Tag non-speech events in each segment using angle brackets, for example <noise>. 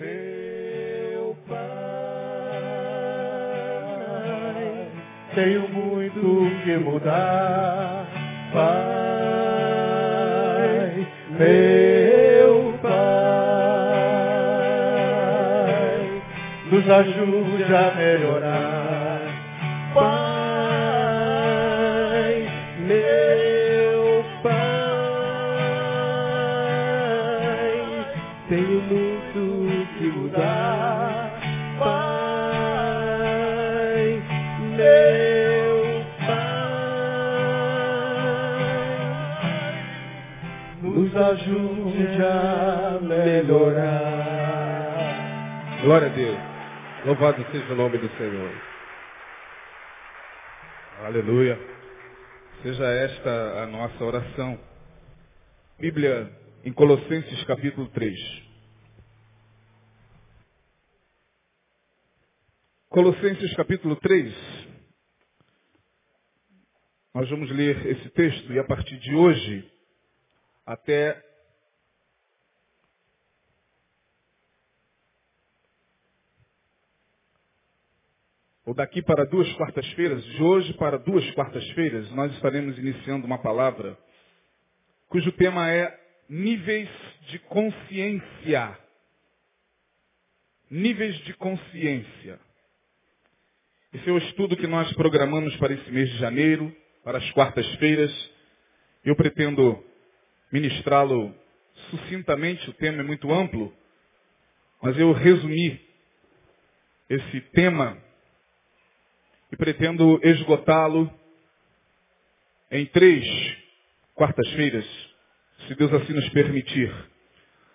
Meu Pai, tenho muito que mudar, Pai, meu Pai, nos ajude a melhorar, Glória a Deus. Louvado seja o nome do Senhor. Aleluia. Seja esta a nossa oração. Bíblia em Colossenses capítulo 3. Colossenses capítulo 3. Nós vamos ler esse texto e a partir de hoje até ou daqui para duas quartas-feiras, de hoje para duas quartas-feiras, nós estaremos iniciando uma palavra cujo tema é níveis de consciência. Níveis de consciência. Esse é o estudo que nós programamos para esse mês de janeiro, para as quartas-feiras. Eu pretendo ministrá-lo sucintamente, o tema é muito amplo, mas eu resumi esse tema e pretendo esgotá-lo em três quartas-feiras, se Deus assim nos permitir.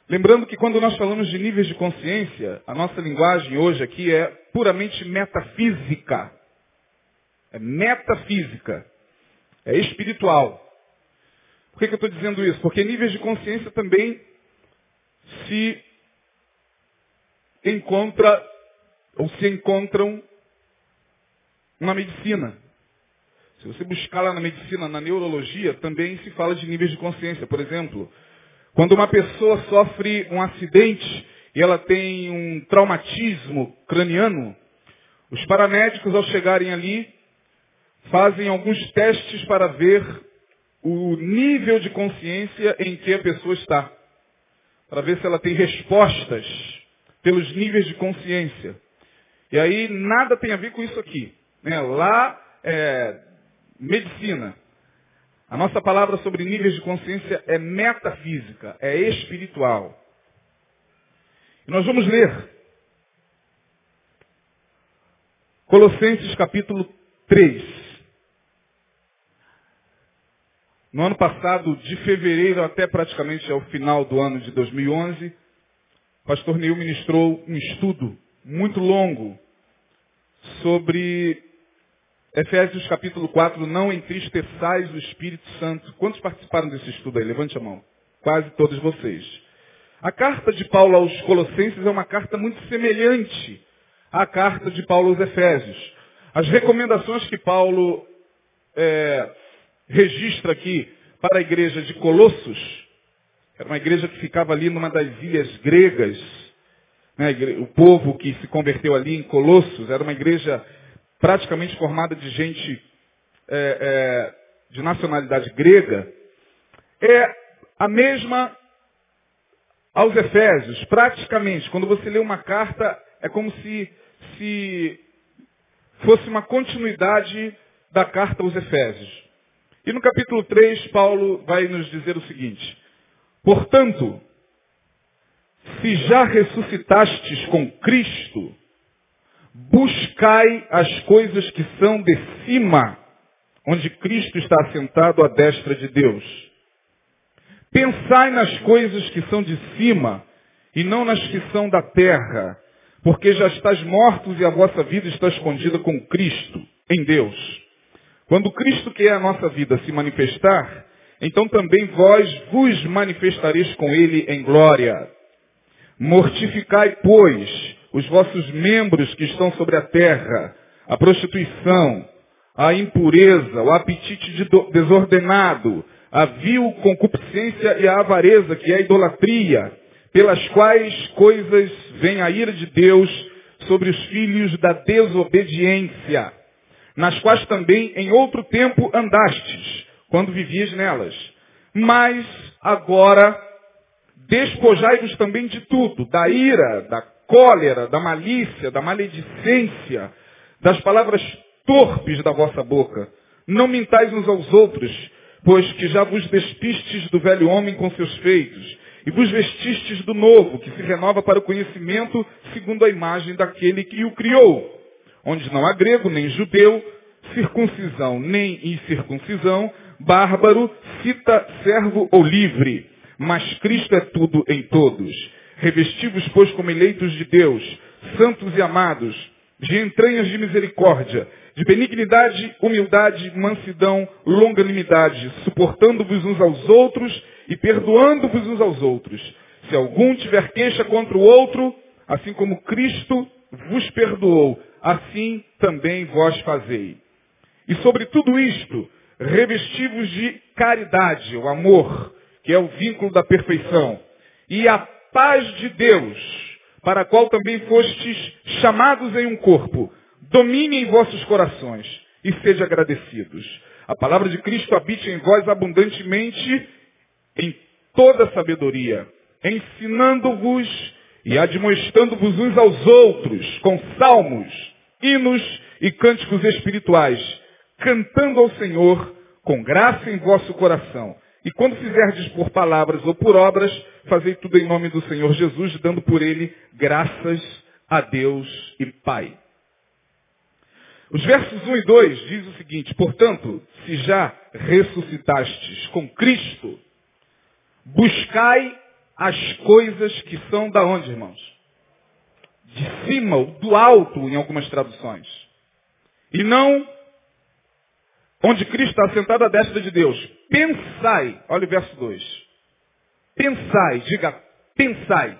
Lembrando que quando nós falamos de níveis de consciência, a nossa linguagem hoje aqui é puramente metafísica. É metafísica. É espiritual. Por que, que eu estou dizendo isso? Porque níveis de consciência também se encontra ou se encontram na medicina. Se você buscar lá na medicina, na neurologia, também se fala de níveis de consciência. Por exemplo, quando uma pessoa sofre um acidente e ela tem um traumatismo craniano, os paramédicos, ao chegarem ali, fazem alguns testes para ver o nível de consciência em que a pessoa está. Para ver se ela tem respostas pelos níveis de consciência. E aí nada tem a ver com isso aqui. Né? Lá é medicina. A nossa palavra sobre níveis de consciência é metafísica, é espiritual. E nós vamos ler Colossenses capítulo 3. No ano passado, de fevereiro até praticamente ao final do ano de 2011, o pastor Neil ministrou um estudo muito longo sobre Efésios capítulo 4, não entristeçais o Espírito Santo. Quantos participaram desse estudo aí? Levante a mão. Quase todos vocês. A carta de Paulo aos Colossenses é uma carta muito semelhante à carta de Paulo aos Efésios. As recomendações que Paulo é, registra aqui para a igreja de Colossos, era uma igreja que ficava ali numa das ilhas gregas, né, o povo que se converteu ali em Colossos, era uma igreja praticamente formada de gente é, é, de nacionalidade grega, é a mesma aos Efésios, praticamente. Quando você lê uma carta, é como se, se fosse uma continuidade da carta aos Efésios. E no capítulo 3, Paulo vai nos dizer o seguinte: Portanto, se já ressuscitastes com Cristo, buscai as coisas que são de cima, onde Cristo está assentado à destra de Deus. Pensai nas coisas que são de cima e não nas que são da terra, porque já estáis mortos e a vossa vida está escondida com Cristo, em Deus. Quando Cristo, que é a nossa vida, se manifestar, então também vós vos manifestareis com Ele em glória. Mortificai, pois, os vossos membros que estão sobre a terra, a prostituição, a impureza, o apetite de desordenado, a vil concupiscência e a avareza, que é a idolatria. pelas quais coisas vem a ira de Deus sobre os filhos da desobediência, nas quais também em outro tempo andastes, quando vivias nelas. Mas agora despojai-vos também de tudo, da ira, da cólera, da malícia, da maledicência, das palavras torpes da vossa boca. Não mintais uns aos outros, pois que já vos despistes do velho homem com seus feitos, e vos vestistes do novo, que se renova para o conhecimento segundo a imagem daquele que o criou, onde não há grego nem judeu, circuncisão nem incircuncisão, bárbaro, cita, servo ou livre, mas Cristo é tudo em todos. Revestivos, pois, como eleitos de Deus, santos e amados, de entranhas de misericórdia, de benignidade, humildade, mansidão, longanimidade, suportando-vos uns aos outros e perdoando-vos uns aos outros. Se algum tiver queixa contra o outro, assim como Cristo vos perdoou, assim também vós fazei. E sobre tudo isto, revestivos de caridade, o amor, que é o vínculo da perfeição, e a paz de Deus, para a qual também fostes chamados em um corpo, domine em vossos corações e sejam agradecidos. A palavra de Cristo habite em vós abundantemente em toda sabedoria, ensinando-vos e admoestando-vos uns aos outros com salmos, hinos e cânticos espirituais, cantando ao Senhor com graça em vosso coração. E quando fizerdes por palavras ou por obras, fazei tudo em nome do Senhor Jesus, dando por ele graças a Deus e Pai. Os versos 1 e 2 diz o seguinte, portanto, se já ressuscitastes com Cristo, buscai as coisas que são da onde, irmãos? De cima, do alto, em algumas traduções. E não onde Cristo está sentado à destra de Deus. Pensai, olha o verso 2. Pensai, diga, pensai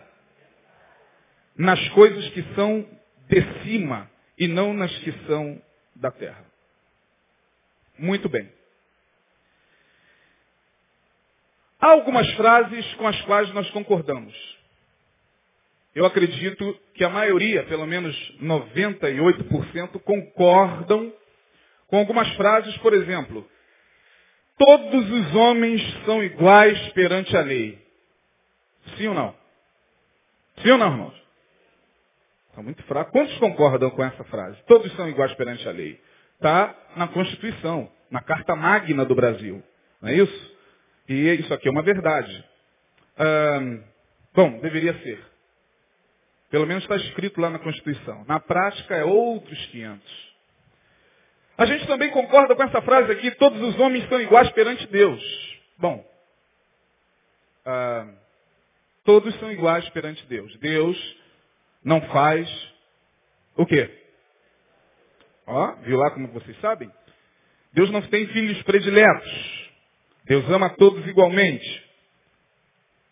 nas coisas que são de cima e não nas que são da terra. Muito bem. Há algumas frases com as quais nós concordamos. Eu acredito que a maioria, pelo menos 98%, concordam com algumas frases, por exemplo, todos os homens são iguais perante a lei. Sim ou não? Sim ou não, irmãos? Está muito fraco. Quantos concordam com essa frase? Todos são iguais perante a lei. Está na Constituição, na Carta Magna do Brasil. Não é isso? E isso aqui é uma verdade. bom, deveria ser. Pelo menos está escrito lá na Constituição. Na prática é outros 500. A gente também concorda com essa frase aqui, todos os homens são iguais perante Deus. Bom, todos são iguais perante Deus. Deus não faz o quê? Ó, viu lá como vocês sabem? Deus não tem filhos prediletos. Deus ama todos igualmente.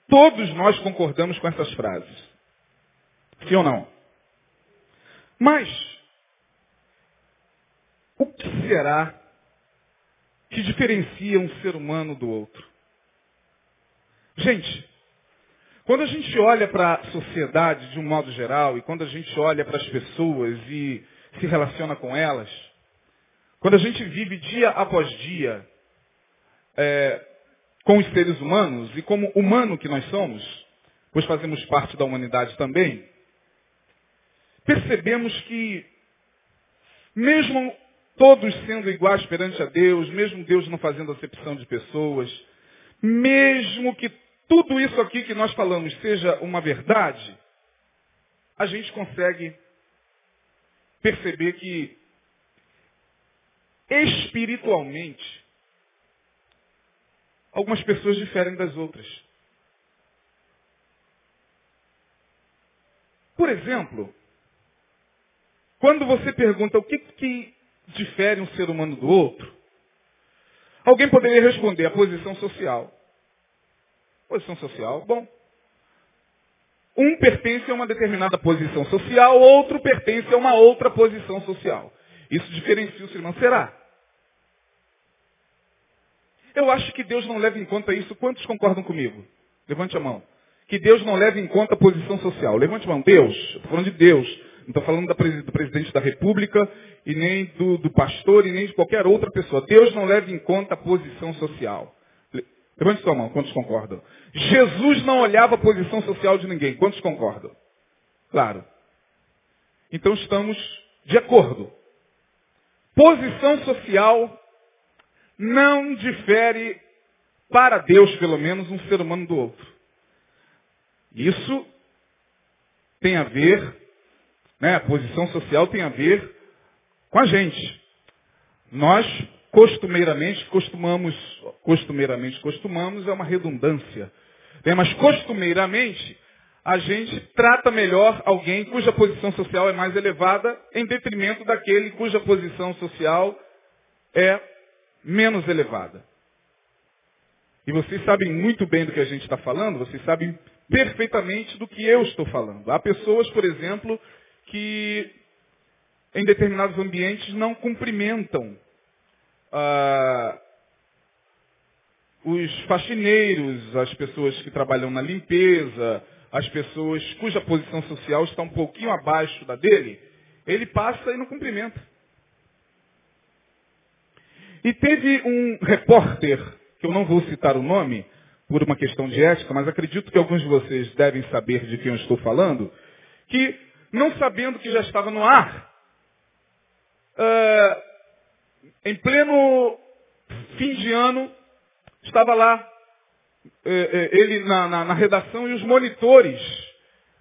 Todos nós concordamos com essas frases. Sim ou não? Mas, será que diferencia um ser humano do outro? Gente, quando a gente olha para a sociedade de um modo geral e quando a gente olha para as pessoas e se relaciona com elas, quando a gente vive dia após dia é, com os seres humanos e como humano que nós somos, pois fazemos parte da humanidade também, percebemos que mesmo todos sendo iguais perante a Deus, mesmo Deus não fazendo acepção de pessoas, mesmo que tudo isso aqui que nós falamos seja uma verdade, a gente consegue perceber que espiritualmente algumas pessoas diferem das outras. Por exemplo, quando você pergunta o que, que difere um ser humano do outro, alguém poderia responder a posição social. Posição social, bom. Um pertence a uma determinada posição social, outro pertence a uma outra posição social. Isso diferencia o ser humano. Será? Eu acho que Deus não leva em conta isso. Quantos concordam comigo? Levante a mão. que Deus não leva em conta a posição social? Levante a mão. Deus. Estou falando de Deus. Não estou falando do presidente da República e nem do, do, pastor e nem de qualquer outra pessoa. Deus não leva em conta a posição social. Levante sua mão. Quantos concordam? Jesus não olhava a posição social de ninguém. Quantos concordam? Claro. Então estamos de acordo. Posição social não difere, para Deus pelo menos, um ser humano do outro. Isso tem a ver, né, a posição social tem a ver com a gente. Nós, costumeiramente, costumamos, costumeiramente, costumamos, é uma redundância. Né, mas costumeiramente, a gente trata melhor alguém cuja posição social é mais elevada em detrimento daquele cuja posição social é menos elevada. E vocês sabem muito bem do que a gente está falando, vocês sabem perfeitamente do que eu estou falando. Há pessoas, por exemplo, que em determinados ambientes não cumprimentam ah, os faxineiros, as pessoas que trabalham na limpeza, as pessoas cuja posição social está um pouquinho abaixo da dele, ele passa e não cumprimenta. E teve um repórter, que eu não vou citar o nome, por uma questão de ética, mas acredito que alguns de vocês devem saber de quem eu estou falando, que, não sabendo que já estava no ar, uh, em pleno fim de ano, estava lá eh, eh, ele na, na, na redação e os monitores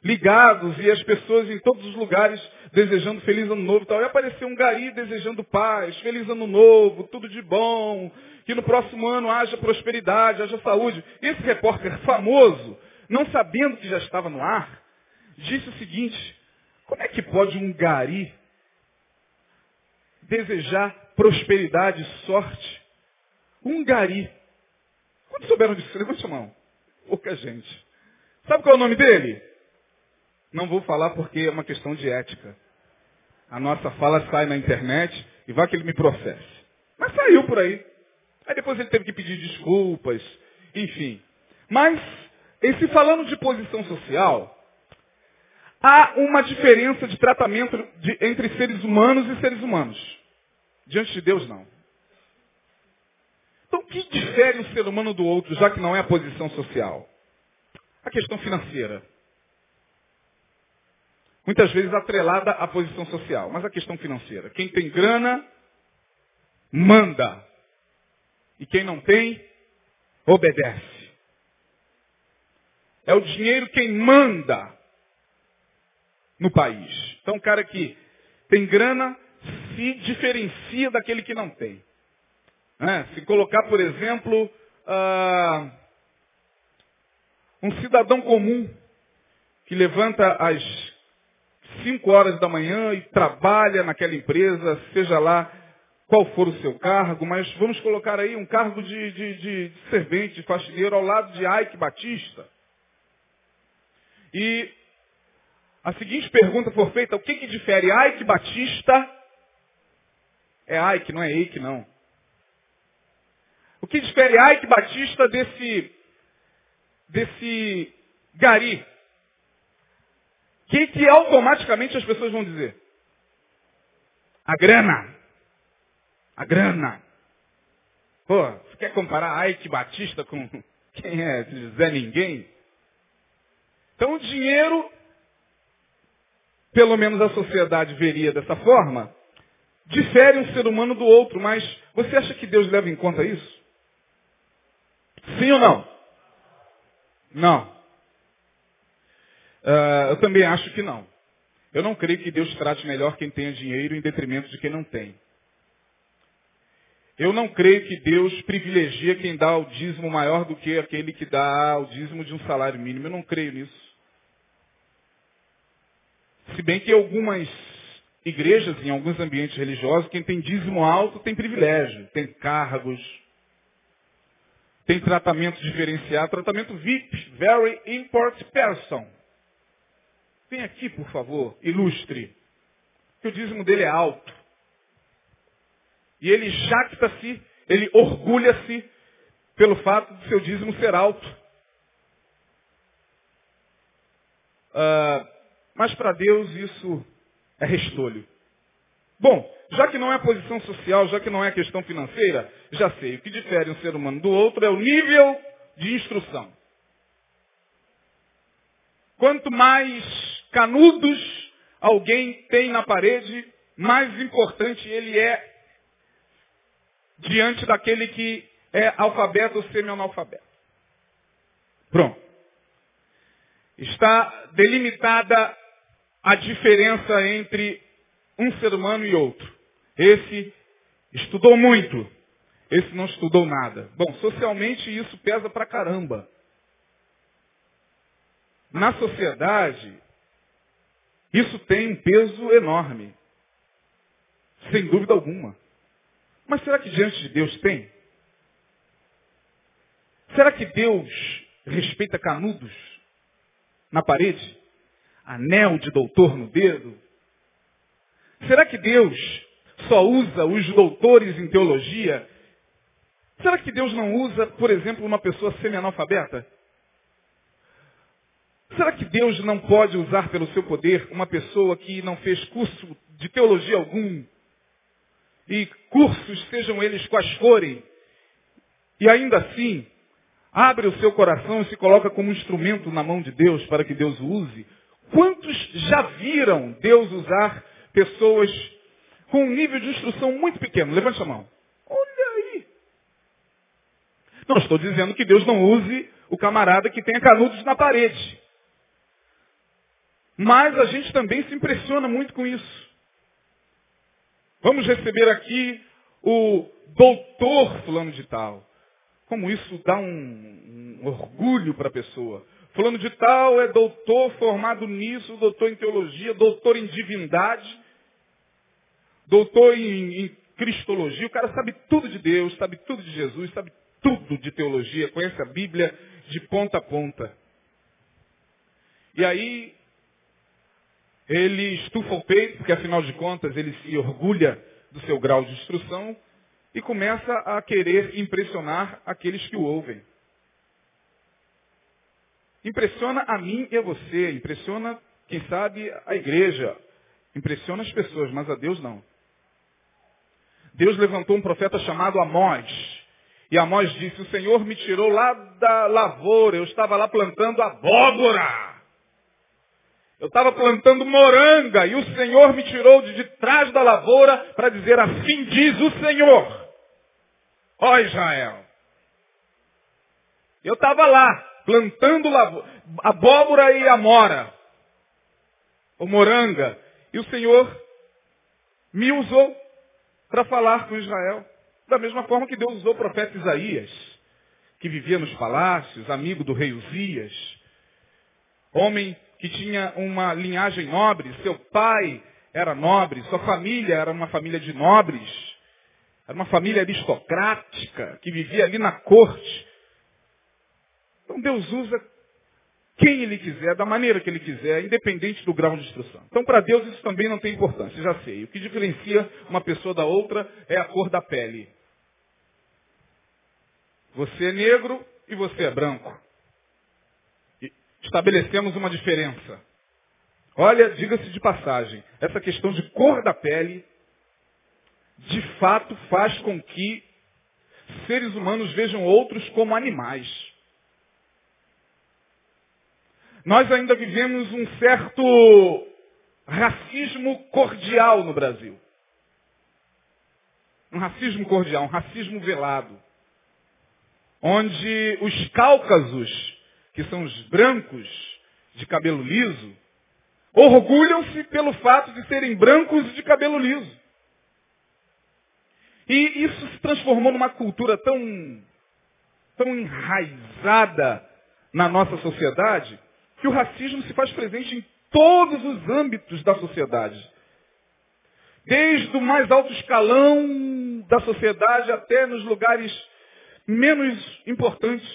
ligados e as pessoas em todos os lugares desejando feliz ano novo e tal. E apareceu um gari desejando paz, feliz ano novo, tudo de bom, que no próximo ano haja prosperidade, haja saúde. Esse repórter famoso, não sabendo que já estava no ar, disse o seguinte, como é que pode um gari desejar prosperidade sorte? Um gari Quantos souberam disso? Levante sua mão. Pouca gente. Sabe qual é o nome dele? Não vou falar porque é uma questão de ética. A nossa fala sai na internet e vai que ele me processe. Mas saiu por aí. Aí depois ele teve que pedir desculpas, enfim. Mas, esse falando de posição social, há uma diferença de tratamento de, entre seres humanos e seres humanos. Diante de Deus, não. Então, o que difere um ser humano do outro, já que não é a posição social? A questão financeira. Muitas vezes atrelada à posição social, mas a questão financeira. Quem tem grana, manda. E quem não tem, obedece. É o dinheiro quem manda no país. Então, o cara que tem grana se diferencia daquele que não tem. Né? Se colocar, por exemplo, uh, um cidadão comum que levanta às 5 horas da manhã e trabalha naquela empresa, seja lá qual for o seu cargo, mas vamos colocar aí um cargo de, de, de, de servente, de faxineiro, ao lado de Ike Batista. E a seguinte pergunta for feita, o que, que difere Ike Batista? É Ike, não é Ike, não. O que difere Ike Batista desse, desse gari? O que, que automaticamente as pessoas vão dizer? A grana. A grana. Pô, você quer comparar Ike Batista com <laughs> quem é Zé Ninguém? Então o dinheiro, pelo menos a sociedade veria dessa forma, difere um ser humano do outro, mas você acha que Deus leva em conta isso? Sim ou não? Não. Uh, eu também acho que não. Eu não creio que Deus trate melhor quem tenha dinheiro em detrimento de quem não tem. Eu não creio que Deus privilegia quem dá o dízimo maior do que aquele que dá o dízimo de um salário mínimo. Eu não creio nisso. Se bem que algumas igrejas, em alguns ambientes religiosos, quem tem dízimo alto tem privilégio, tem cargos, tem tratamento diferenciado, tratamento VIP, Very Important Person. Vem aqui, por favor, ilustre. Que o dízimo dele é alto. E ele jacta-se, ele orgulha-se pelo fato de seu dízimo ser alto. Uh, mas para Deus isso é restolho. Bom, já que não é posição social, já que não é questão financeira, já sei. O que difere um ser humano do outro é o nível de instrução. Quanto mais canudos alguém tem na parede, mais importante ele é diante daquele que é alfabeto ou semi-analfabeto. Pronto. Está delimitada a diferença entre um ser humano e outro. Esse estudou muito, esse não estudou nada. Bom, socialmente isso pesa pra caramba. Na sociedade, isso tem um peso enorme. Sem dúvida alguma. Mas será que diante de Deus tem? Será que Deus respeita canudos na parede? Anel de doutor no dedo? Será que Deus só usa os doutores em teologia? Será que Deus não usa, por exemplo, uma pessoa semi-analfabeta? Será que Deus não pode usar pelo seu poder uma pessoa que não fez curso de teologia algum? E cursos, sejam eles quais forem, e ainda assim, abre o seu coração e se coloca como instrumento na mão de Deus para que Deus o use? Quantos já viram Deus usar pessoas com um nível de instrução muito pequeno? Levante a mão. Olha aí. Não estou dizendo que Deus não use o camarada que tenha canudos na parede. Mas a gente também se impressiona muito com isso. Vamos receber aqui o doutor fulano de tal. Como isso dá um, um orgulho para a pessoa. Fulano de tal é doutor formado nisso, doutor em teologia, doutor em divindade, doutor em, em cristologia. O cara sabe tudo de Deus, sabe tudo de Jesus, sabe tudo de teologia, conhece a Bíblia de ponta a ponta. E aí ele estufa o peito, porque afinal de contas ele se orgulha do seu grau de instrução e começa a querer impressionar aqueles que o ouvem. Impressiona a mim e a você, impressiona, quem sabe, a igreja, impressiona as pessoas, mas a Deus não. Deus levantou um profeta chamado Amós. E Amós disse, o Senhor me tirou lá da lavoura, eu estava lá plantando abóbora. Eu estava plantando moranga e o Senhor me tirou de, de trás da lavoura para dizer assim diz o Senhor. Ó Israel. Eu estava lá plantando abóbora e amora. Ou moranga. E o Senhor me usou para falar com Israel. Da mesma forma que Deus usou o profeta Isaías, que vivia nos palácios, amigo do rei Uzias, homem que tinha uma linhagem nobre, seu pai era nobre, sua família era uma família de nobres, era uma família aristocrática que vivia ali na corte. Então Deus usa quem Ele quiser, da maneira que Ele quiser, independente do grau de instrução. Então para Deus isso também não tem importância, já sei. O que diferencia uma pessoa da outra é a cor da pele. Você é negro e você é branco estabelecemos uma diferença. Olha, diga-se de passagem, essa questão de cor da pele, de fato faz com que seres humanos vejam outros como animais. Nós ainda vivemos um certo racismo cordial no Brasil. Um racismo cordial, um racismo velado. Onde os cáucasos que são os brancos de cabelo liso, orgulham-se pelo fato de serem brancos de cabelo liso. E isso se transformou numa cultura tão, tão enraizada na nossa sociedade, que o racismo se faz presente em todos os âmbitos da sociedade. Desde o mais alto escalão da sociedade até nos lugares menos importantes,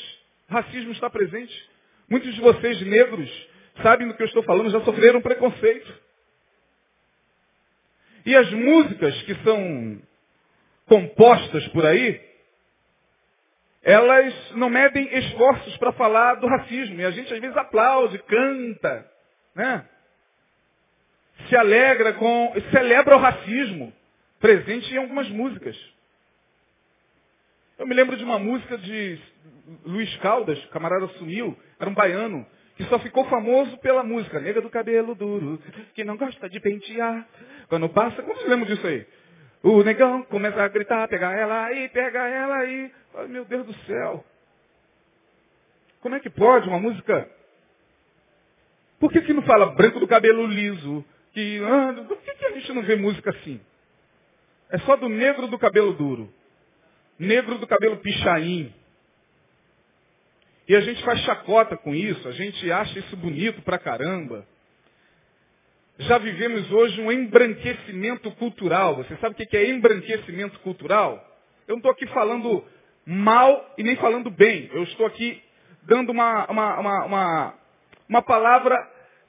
racismo está presente. Muitos de vocês negros sabem do que eu estou falando, já sofreram preconceito. E as músicas que são compostas por aí, elas não medem esforços para falar do racismo. E a gente às vezes aplaude, canta. né? Se alegra com, celebra o racismo, presente em algumas músicas. Eu me lembro de uma música de Luiz Caldas, camarada sumiu, era um baiano, que só ficou famoso pela música, nega do cabelo duro, que não gosta de pentear. Quando passa, como se lembra disso aí? O negão começa a gritar, pega ela aí, pega ela aí. Ai, meu Deus do céu. Como é que pode uma música? Por que, que não fala branco do cabelo liso? Que, ah, por que, que a gente não vê música assim? É só do negro do cabelo duro. Negro do cabelo pichain. E a gente faz chacota com isso, a gente acha isso bonito pra caramba. Já vivemos hoje um embranquecimento cultural. Você sabe o que é embranquecimento cultural? Eu não estou aqui falando mal e nem falando bem. Eu estou aqui dando uma, uma, uma, uma, uma palavra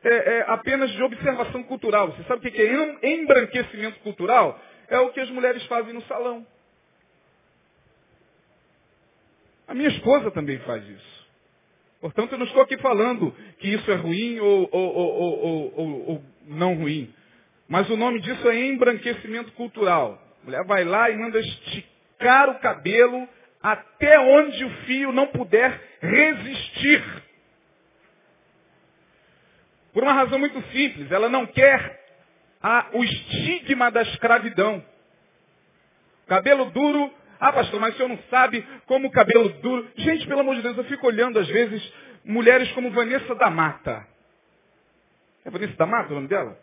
é, é, apenas de observação cultural. Você sabe o que é embranquecimento cultural? É o que as mulheres fazem no salão. A minha esposa também faz isso. Portanto, eu não estou aqui falando que isso é ruim ou, ou, ou, ou, não ruim. Mas o nome disso é embranquecimento cultural. A mulher vai lá e manda esticar o cabelo até onde o fio não puder resistir. Por uma razão muito simples, ela não quer a, o estigma da escravidão. Cabelo duro, ah pastor, mas o senhor não sabe como o cabelo duro. Gente, pelo amor de Deus, eu fico olhando às vezes mulheres como Vanessa da Mata. É Vanessa da Mata o nome dela?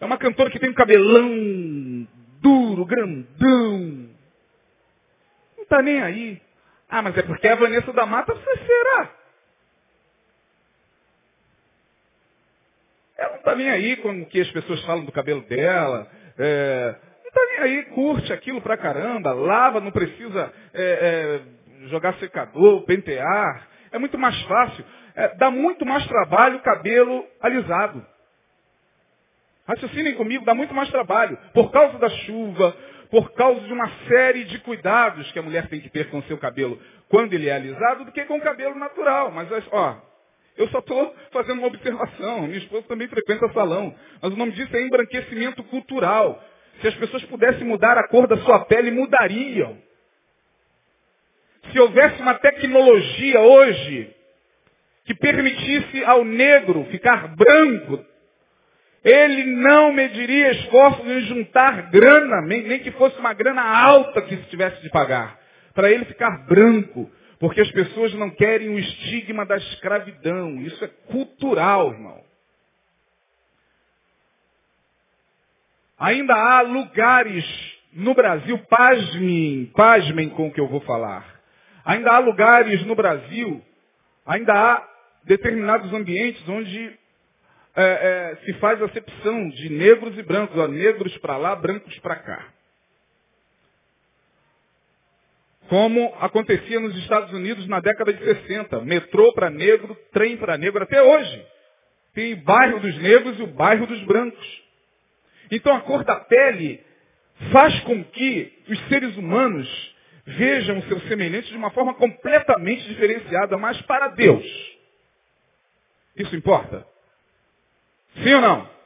É uma cantora que tem um cabelão duro, grandão. Está nem aí. Ah, mas é porque a Vanessa da Mata, você será. Ela não está nem aí com o que as pessoas falam do cabelo dela. É, não está nem aí, curte aquilo pra caramba, lava, não precisa é, é, jogar secador, pentear. É muito mais fácil. É, dá muito mais trabalho o cabelo alisado. Raciocinem comigo, dá muito mais trabalho. Por causa da chuva, por causa de uma série de cuidados que a mulher tem que ter com o seu cabelo quando ele é alisado, do que com o cabelo natural. Mas, ó, eu só estou fazendo uma observação. Minha esposa também frequenta salão. Mas o nome disso é embranquecimento cultural. Se as pessoas pudessem mudar a cor da sua pele, mudariam. Se houvesse uma tecnologia hoje que permitisse ao negro ficar branco, ele não mediria esforços em juntar grana, nem que fosse uma grana alta que se tivesse de pagar, para ele ficar branco. Porque as pessoas não querem o estigma da escravidão. Isso é cultural, irmão. Ainda há lugares no Brasil, pasmem, pasmem com o que eu vou falar. Ainda há lugares no Brasil, ainda há determinados ambientes onde é, é, se faz acepção de negros e brancos, ó, negros para lá, brancos para cá. Como acontecia nos Estados Unidos na década de 60. Metrô para negro, trem para negro, até hoje. Tem o bairro dos negros e o bairro dos brancos. Então a cor da pele faz com que os seres humanos vejam seus semelhantes de uma forma completamente diferenciada, mas para Deus. Isso importa? Sim ou não?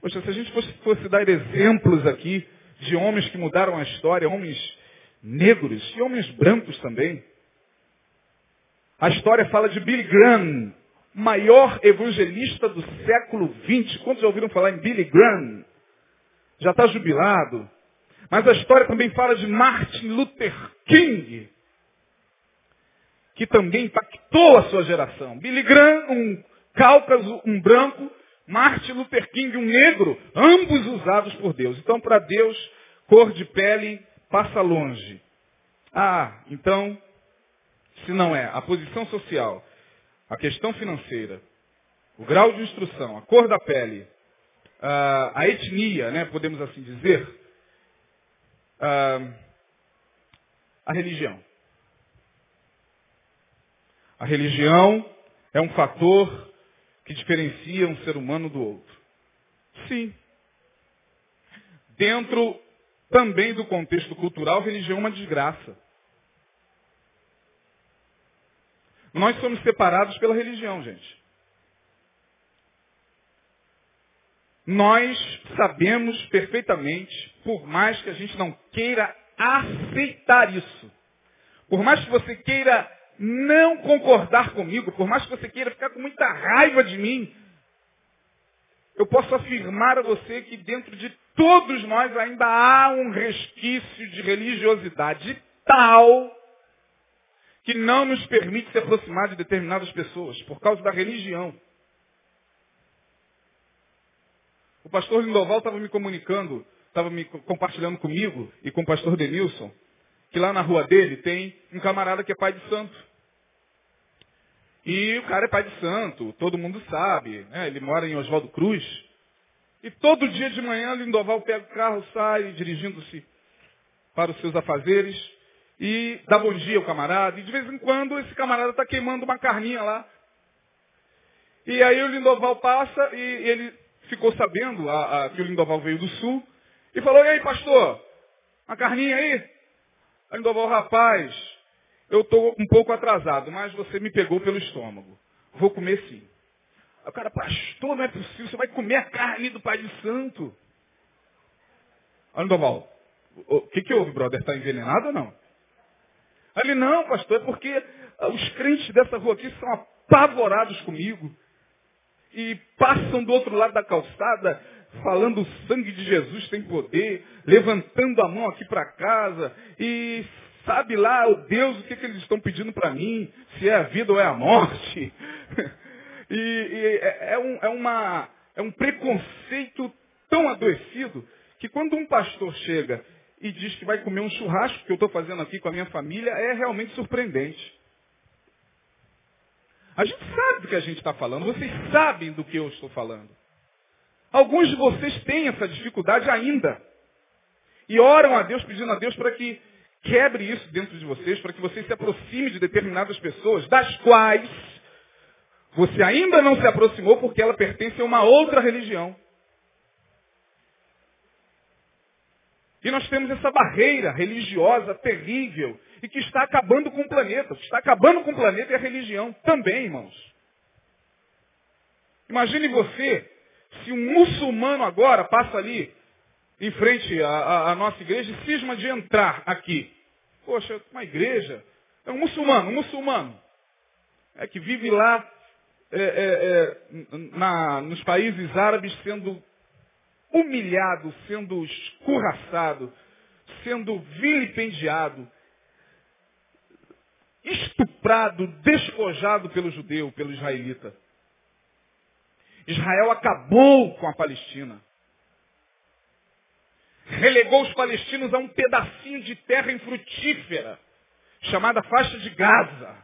Poxa, se a gente fosse, fosse dar exemplos aqui de homens que mudaram a história, homens negros e homens brancos também. A história fala de Billy Graham, maior evangelista do século XX. Quantos já ouviram falar em Billy Graham? Já está jubilado. Mas a história também fala de Martin Luther King, que também impactou a sua geração. Billy Graham, um cáucaso, um branco, Martin Luther King, um negro, ambos usados por Deus. Então, para Deus, cor de pele passa longe. Ah, então, se não é a posição social, a questão financeira, o grau de instrução, a cor da pele, a, etnia, né, podemos assim dizer, a religião. A religião é um fator que diferencia um ser humano do outro. Sim. Dentro também do contexto cultural, religião é uma desgraça. Nós somos separados pela religião, gente. Nós sabemos perfeitamente, por mais que a gente não queira aceitar isso, por mais que você queira não concordar comigo, por mais que você queira ficar com muita raiva de mim, eu posso afirmar a você que dentro de todos nós ainda há um resquício de religiosidade tal que não nos permite se aproximar de determinadas pessoas por causa da religião. O pastor Lindoval estava me comunicando, estava me compartilhando comigo e com o pastor Denilson, que lá na rua dele tem um camarada que é pai de santo. E o cara é pai de santo, todo mundo sabe, né? ele mora em Oswaldo Cruz. E todo dia de manhã Lindoval pega o carro, sai dirigindo-se para os seus afazeres e dá bom dia ao camarada. E de vez em quando esse camarada está queimando uma carninha lá. E aí o Lindoval passa e ele ficou sabendo a, a, que o Lindoval veio do sul e falou, e aí pastor, uma carninha aí? Aí Lindoval, rapaz, eu estou um pouco atrasado, mas você me pegou pelo estômago. Vou comer sim. O cara, pastor, não é possível, você vai comer a carne do Pai de Santo. Aí Lindoval, o que, que houve, brother? Está envenenado ou não? Ele, não, pastor, é porque os crentes dessa rua aqui são apavorados comigo e passam do outro lado da calçada falando o sangue de Jesus tem poder, levantando a mão aqui para casa e sabe lá o Deus o que, que eles estão pedindo para mim, se é a vida ou é a morte. <laughs> e, e é, é, um, é, uma, é um preconceito tão adoecido que quando um pastor chega e diz que vai comer um churrasco que eu estou fazendo aqui com a minha família, é realmente surpreendente. A gente sabe do que a gente está falando, vocês sabem do que eu estou falando. Alguns de vocês têm essa dificuldade ainda. E oram a Deus, pedindo a Deus para que quebre isso dentro de vocês, para que vocês se aproximem de determinadas pessoas, das quais você ainda não se aproximou porque ela pertence a uma outra religião. E nós temos essa barreira religiosa terrível e que está acabando com o planeta. Está acabando com o planeta é a religião também, irmãos. Imagine você, se um muçulmano agora passa ali em frente à, à, nossa igreja e cisma de entrar aqui. Poxa, uma igreja. É um muçulmano, um muçulmano. É que vive lá é, é, é, na, nos países árabes sendo humilhado, sendo escorraçado, sendo vilipendiado, estuprado, despojado pelo judeu, pelo israelita. Israel acabou com a Palestina. Relegou os palestinos a um pedacinho de terra infrutífera, chamada faixa de Gaza.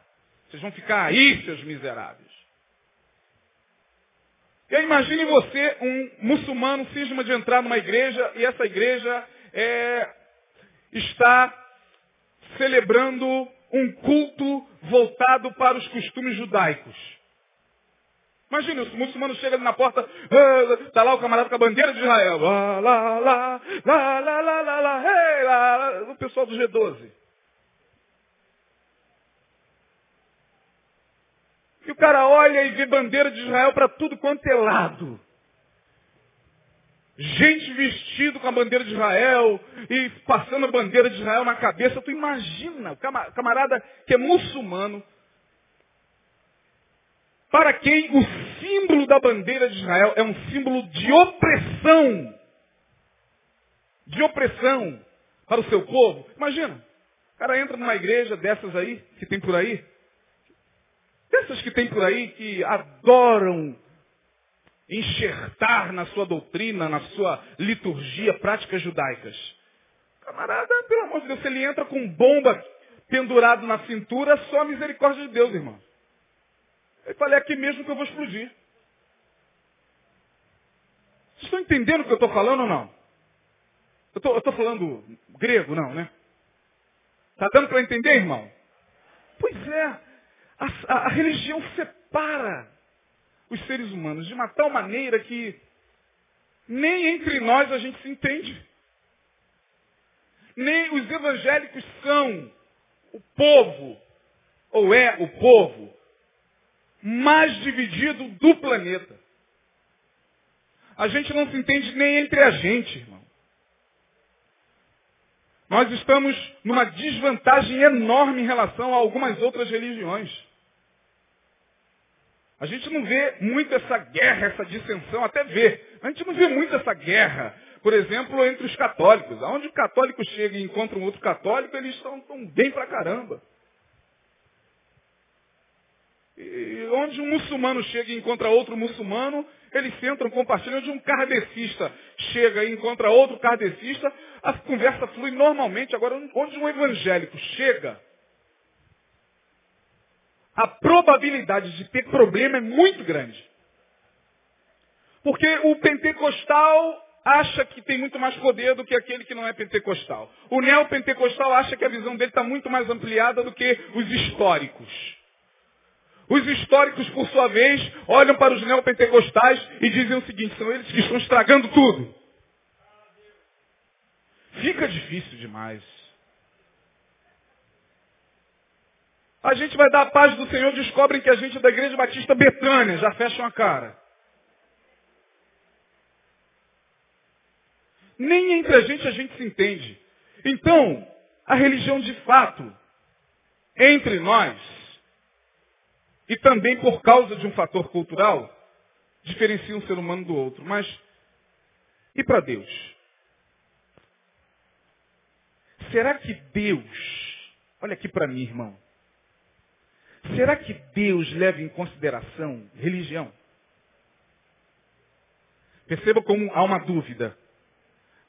Vocês vão ficar aí, seus miseráveis. E aí imagine você, um muçulmano, cisma de entrar numa igreja e essa igreja é, está celebrando um culto voltado para os costumes judaicos. Imagina, o muçulmano chega ali na porta, ah, lá o camarada com a bandeira de Israel. Lá, lá, lá, lá, lá, lá, lá, lá, hey, lá, lá, o pessoal do G12. E o cara olha e vê bandeira de Israel para tudo quanto é lado. Gente vestido com a bandeira de Israel e passando a bandeira de Israel na cabeça. Tu imagina, o camarada que é muçulmano, para quem o símbolo da bandeira de Israel é um símbolo de opressão. De opressão para o seu povo. Imagina, o cara entra numa igreja dessas aí, que tem por aí, dessas que tem por aí, que adoram enxertar na sua doutrina, na sua liturgia, práticas judaicas. Camarada, pelo amor de Deus, se ele entra com bomba pendurado na cintura, só a misericórdia de Deus, irmão. Eu falei aqui mesmo que eu vou explodir. Vocês estão entendendo o que eu estou falando ou não? Eu estou falando grego, não, né? Está dando para entender, irmão? Pois é. A, a, a religião separa os seres humanos de uma tal maneira que nem entre nós a gente se entende. Nem os evangélicos são o povo, ou é o povo, mais dividido do planeta. A gente não se entende nem entre a gente, irmão. Nós estamos numa desvantagem enorme em relação a algumas outras religiões. A gente não vê muito essa guerra, essa dissensão, até vê. A gente não vê muito essa guerra, por exemplo, entre os católicos. Aonde o católico chega e encontra um outro católico, eles estão, bem pra caramba. E onde um muçulmano chega e encontra outro muçulmano, eles sentam, compartilham. Onde um kardecista chega e encontra outro kardecista, a conversa flui normalmente. Agora, onde um evangélico chega a probabilidade de ter problema é muito grande. Porque o pentecostal acha que tem muito mais poder do que aquele que não é pentecostal. O neopentecostal acha que a visão dele está muito mais ampliada do que os históricos. Os históricos, por sua vez, olham para os neopentecostais e dizem o seguinte, são eles que estão estragando tudo. Fica difícil demais. A gente vai dar a paz do Senhor, descobrem que a gente é da Igreja Batista Betânia, já fecham a cara. Nem entre a gente a gente se entende. Então, a religião de fato, entre nós, e também por causa de um fator cultural, diferencia um ser humano do outro. Mas, e para Deus? Será que Deus, olha aqui para mim, irmão, Será que Deus leva em consideração religião? Perceba como há uma dúvida.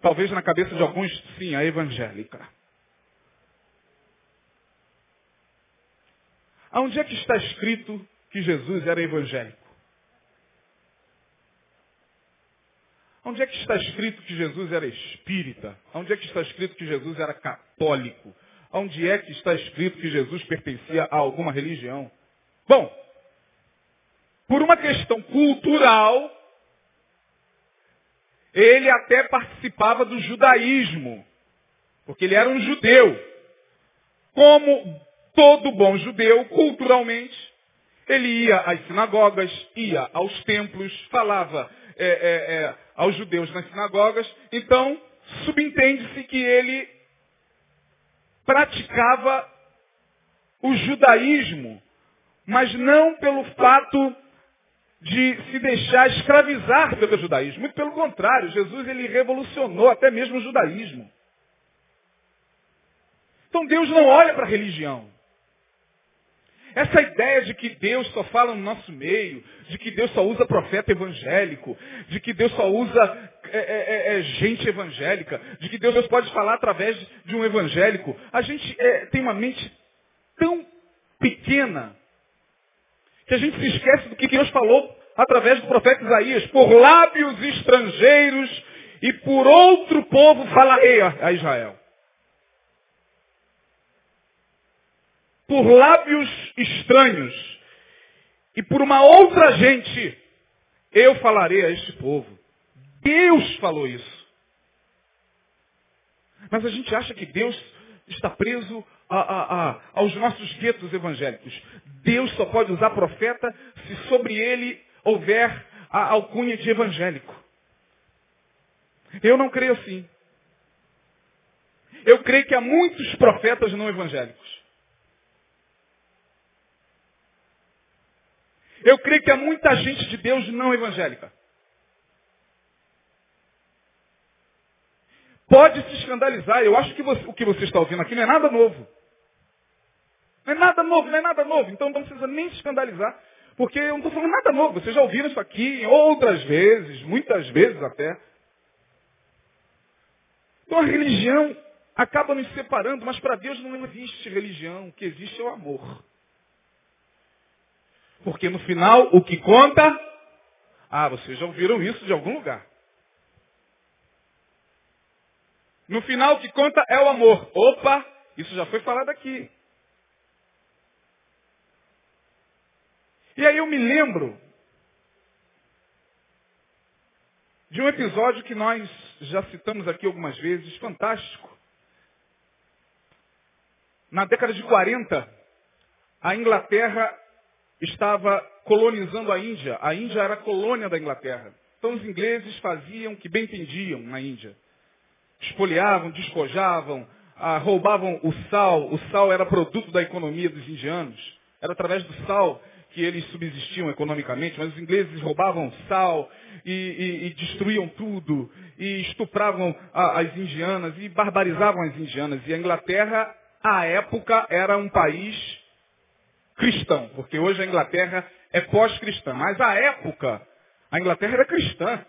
Talvez na cabeça de alguns, sim, a evangélica. Aonde é que está escrito que Jesus era evangélico? Onde é que está escrito que Jesus era espírita? Onde é que está escrito que Jesus era católico? Onde é que está escrito que Jesus pertencia a alguma religião? Bom, por uma questão cultural, ele até participava do judaísmo, porque ele era um judeu. Como todo bom judeu, culturalmente, ele ia às sinagogas, ia aos templos, falava é, é, é, aos judeus nas sinagogas. Então, subentende-se que ele praticava o judaísmo, mas não pelo fato de se deixar escravizar pelo judaísmo. Muito pelo contrário, Jesus ele revolucionou até mesmo o judaísmo. Então Deus não olha para a religião. Essa ideia de que Deus só fala no nosso meio, de que Deus só usa profeta evangélico, de que Deus só usa é, é, é, é gente evangélica, de que Deus pode falar através de um evangélico. A gente é, tem uma mente tão pequena que a gente se esquece do que Deus falou através do profeta Isaías. Por lábios estrangeiros e por outro povo falarei a Israel. Por lábios estranhos e por uma outra gente, eu falarei a este povo. Deus falou isso. Mas a gente acha que Deus está preso a, a, a, aos nossos guetos evangélicos. Deus só pode usar profeta se sobre ele houver a alcunha de evangélico. Eu não creio assim. Eu creio que há muitos profetas não evangélicos. Eu creio que há muita gente de Deus não evangélica. Pode se escandalizar. Eu acho que você, o que você está ouvindo aqui não é nada novo. Não é nada novo, não é nada novo. Então não precisa nem se escandalizar. Porque eu não estou falando nada novo. Vocês já ouviram isso aqui outras vezes, muitas vezes até. Então a religião acaba nos separando, mas para Deus não existe religião. O que existe é o amor. Porque no final, o que conta. Ah, vocês já ouviram isso de algum lugar. No final, o que conta é o amor. Opa, isso já foi falado aqui. E aí eu me lembro de um episódio que nós já citamos aqui algumas vezes, fantástico. Na década de 40, a Inglaterra estava colonizando a Índia. A Índia era colônia da Inglaterra. Então os ingleses faziam o que bem entendiam na Índia. Espoliavam, despojavam, ah, roubavam o sal. O sal era produto da economia dos indianos. Era através do sal que eles subsistiam economicamente, mas os ingleses roubavam sal e, e, e destruíam tudo, e estupravam a, as indianas, e barbarizavam as indianas. E a Inglaterra, à época, era um país cristão, porque hoje a Inglaterra é pós-cristã. Mas à época, a Inglaterra era cristã.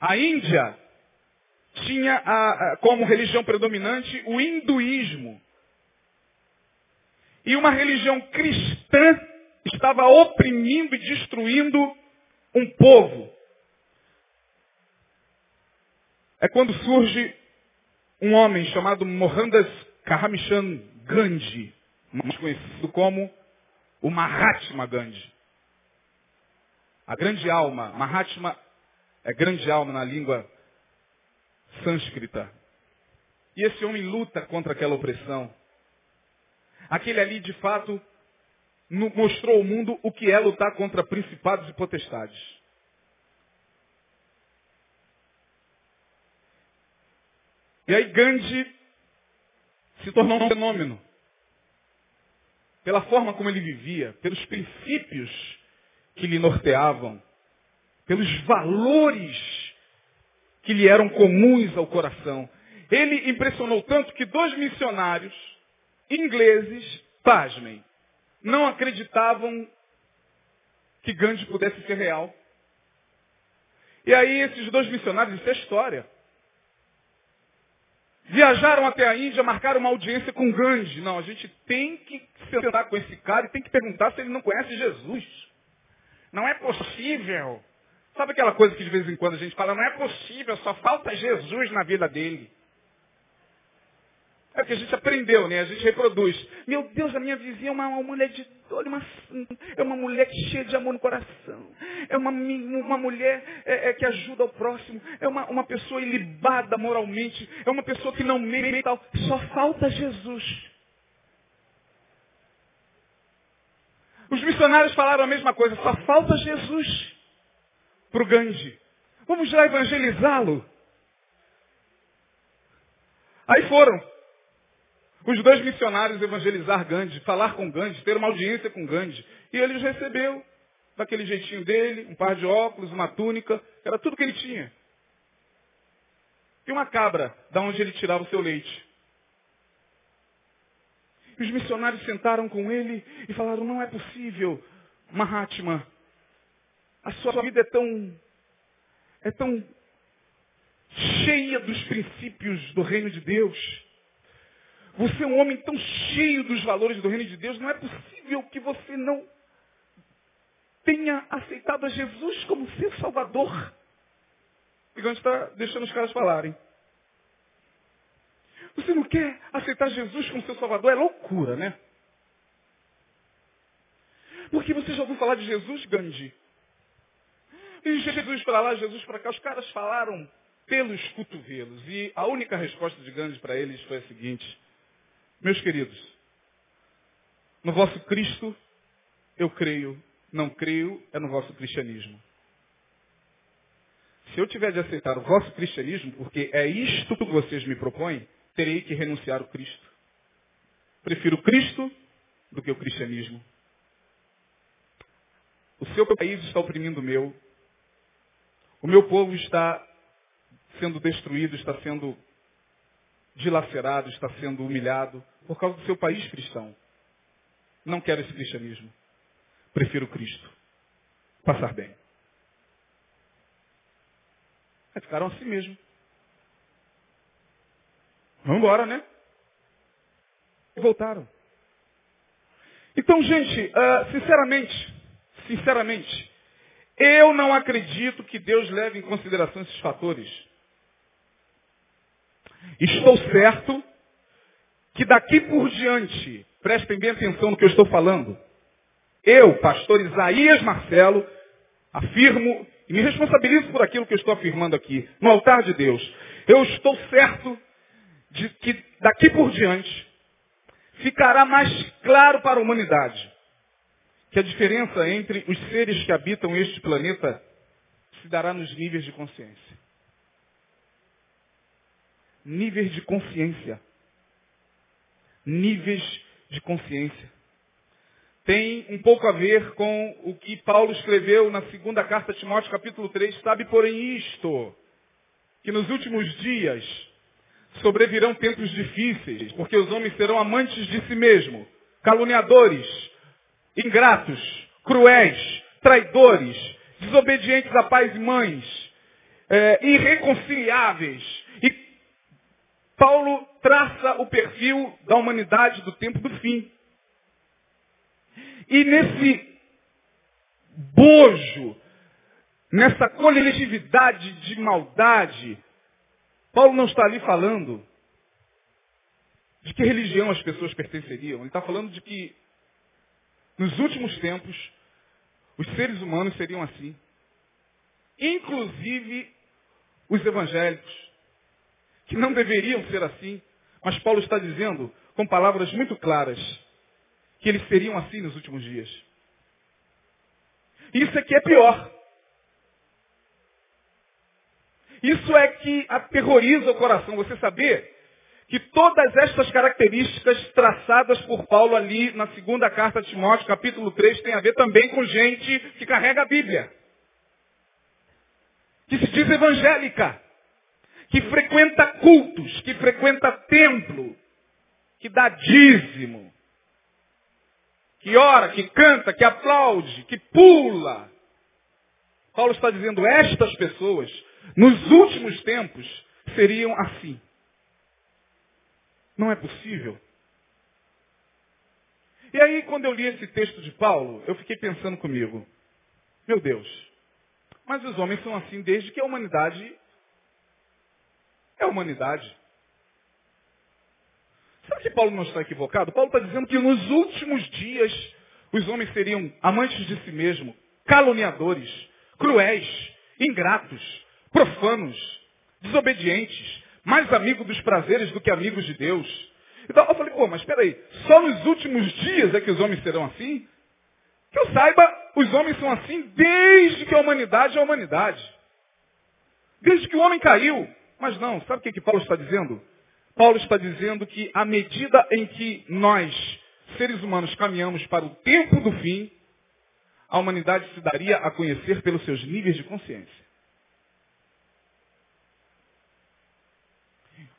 A Índia tinha a, a, como religião predominante o hinduísmo. E uma religião cristã estava oprimindo e destruindo um povo. É quando surge um homem chamado Mohandas Karamchand Gandhi, mais conhecido como o Mahatma Gandhi. A grande alma, Mahatma é grande alma na língua sânscrita. E esse homem luta contra aquela opressão. Aquele ali, de fato, mostrou ao mundo o que é lutar contra principados e potestades. E aí Gandhi se tornou um fenômeno. Pela forma como ele vivia, pelos princípios que lhe norteavam, pelos valores que lhe eram comuns ao coração. Ele impressionou tanto que dois missionários ingleses, pasmem, não acreditavam que Gandhi pudesse ser real. E aí esses dois missionários, isso é história. Viajaram até a Índia, marcaram uma audiência com Gandhi. Não, a gente tem que sentar com esse cara e tem que perguntar se ele não conhece Jesus. Não é possível. Sabe aquela coisa que de vez em quando a gente fala, não é possível, só falta Jesus na vida dele. É que a gente aprendeu, né? A gente reproduz. Meu Deus, a minha vizinha é uma, uma mulher de olha, uma, é uma mulher cheia de amor no coração. É uma, uma mulher é, é, que ajuda o próximo. É uma, uma pessoa ilibada moralmente. É uma pessoa que não mente tal. Só falta Jesus. Os missionários falaram a mesma coisa. Só falta Jesus para o Gandhi. Vamos lá evangelizá-lo. Aí foram. Os dois missionários evangelizar Gandhi, falar com Gandhi, ter uma audiência com Gandhi. E ele os recebeu, daquele jeitinho dele, um par de óculos, uma túnica, era tudo que ele tinha. E uma cabra, da onde ele tirava o seu leite. E os missionários sentaram com ele e falaram, não é possível, Mahatma, a sua vida é tão, é tão cheia dos princípios do reino de Deus. Você é um homem tão cheio dos valores do reino de Deus, não é possível que você não tenha aceitado a Jesus como seu Salvador. E gente está deixando os caras falarem. Você não quer aceitar Jesus como seu Salvador? É loucura, né? Porque você já ouviu falar de Jesus, Gandhi? E Jesus para lá, Jesus para cá. Os caras falaram pelos cotovelos. E a única resposta de Gandhi para eles foi a seguinte. Meus queridos, no vosso Cristo eu creio, não creio é no vosso cristianismo. Se eu tiver de aceitar o vosso cristianismo, porque é isto que vocês me propõem, terei que renunciar ao Cristo. Prefiro Cristo do que o cristianismo. O seu país está oprimindo o meu. O meu povo está sendo destruído, está sendo dilacerado, está sendo humilhado por causa do seu país cristão. Não quero esse cristianismo. Prefiro Cristo. Passar bem. Aí ficaram assim mesmo. Vamos embora, né? E voltaram. Então, gente, uh, sinceramente, sinceramente, eu não acredito que Deus leve em consideração esses fatores. Estou certo que daqui por diante, prestem bem atenção no que eu estou falando, eu, pastor Isaías Marcelo, afirmo e me responsabilizo por aquilo que eu estou afirmando aqui, no altar de Deus. Eu estou certo de que daqui por diante ficará mais claro para a humanidade que a diferença entre os seres que habitam este planeta se dará nos níveis de consciência. Níveis de consciência. Níveis de consciência. Tem um pouco a ver com o que Paulo escreveu na segunda carta de Timóteo, capítulo 3. Sabe, porém, isto, que nos últimos dias sobrevirão tempos difíceis, porque os homens serão amantes de si mesmo, caluniadores, ingratos, cruéis, traidores, desobedientes a pais e mães, é, irreconciliáveis. E Paulo traça o perfil da humanidade do tempo do fim. E nesse bojo, nessa coletividade de maldade, Paulo não está ali falando de que religião as pessoas pertenceriam. Ele está falando de que nos últimos tempos os seres humanos seriam assim. Inclusive os evangélicos, que não deveriam ser assim, mas Paulo está dizendo com palavras muito claras que eles seriam assim nos últimos dias. Isso aqui é pior. Isso é que aterroriza o coração. Você saber que todas estas características traçadas por Paulo ali na segunda carta de Timóteo, capítulo 3, tem a ver também com gente que carrega a Bíblia. Que se diz evangélica. Que frequenta cultos, que frequenta templo, que dá dízimo, que ora, que canta, que aplaude, que pula. Paulo está dizendo, estas pessoas, nos últimos tempos, seriam assim. Não é possível. E aí, quando eu li esse texto de Paulo, eu fiquei pensando comigo, meu Deus, mas os homens são assim desde que a humanidade é a humanidade. Sabe que Paulo não está equivocado? Paulo está dizendo que nos últimos dias os homens seriam amantes de si mesmo, caluniadores, cruéis, ingratos, profanos, desobedientes, mais amigos dos prazeres do que amigos de Deus. Então eu falei, pô, mas espera aí, só nos últimos dias é que os homens serão assim? Que eu saiba, os homens são assim desde que a humanidade é a humanidade. Desde que o homem caiu. Mas não, sabe o que, que Paulo está dizendo? Paulo está dizendo que à medida em que nós, seres humanos, caminhamos para o tempo do fim, a humanidade se daria a conhecer pelos seus níveis de consciência.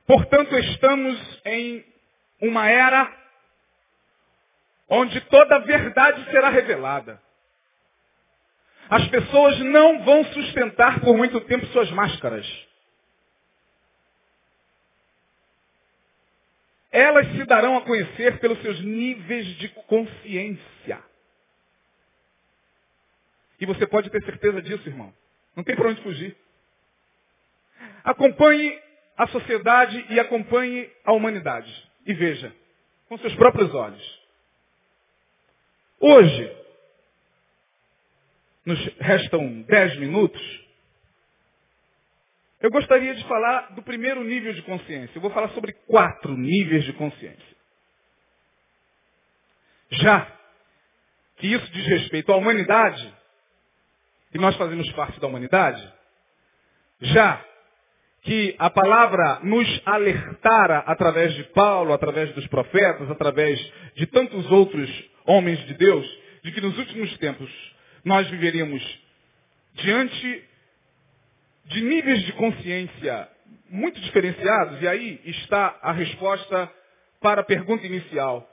Portanto, estamos em uma era onde toda a verdade será revelada. As pessoas não vão sustentar por muito tempo suas máscaras. Elas se darão a conhecer pelos seus níveis de consciência. E você pode ter certeza disso, irmão. Não tem para onde fugir. Acompanhe a sociedade e acompanhe a humanidade. E veja, com seus próprios olhos. Hoje, nos restam dez minutos, eu gostaria de falar do primeiro nível de consciência. Eu vou falar sobre quatro níveis de consciência. Já que isso diz respeito à humanidade, e nós fazemos parte da humanidade, já que a palavra nos alertara através de Paulo, através dos profetas, através de tantos outros homens de Deus, de que nos últimos tempos nós viveríamos diante de níveis de consciência muito diferenciados, e aí está a resposta para a pergunta inicial.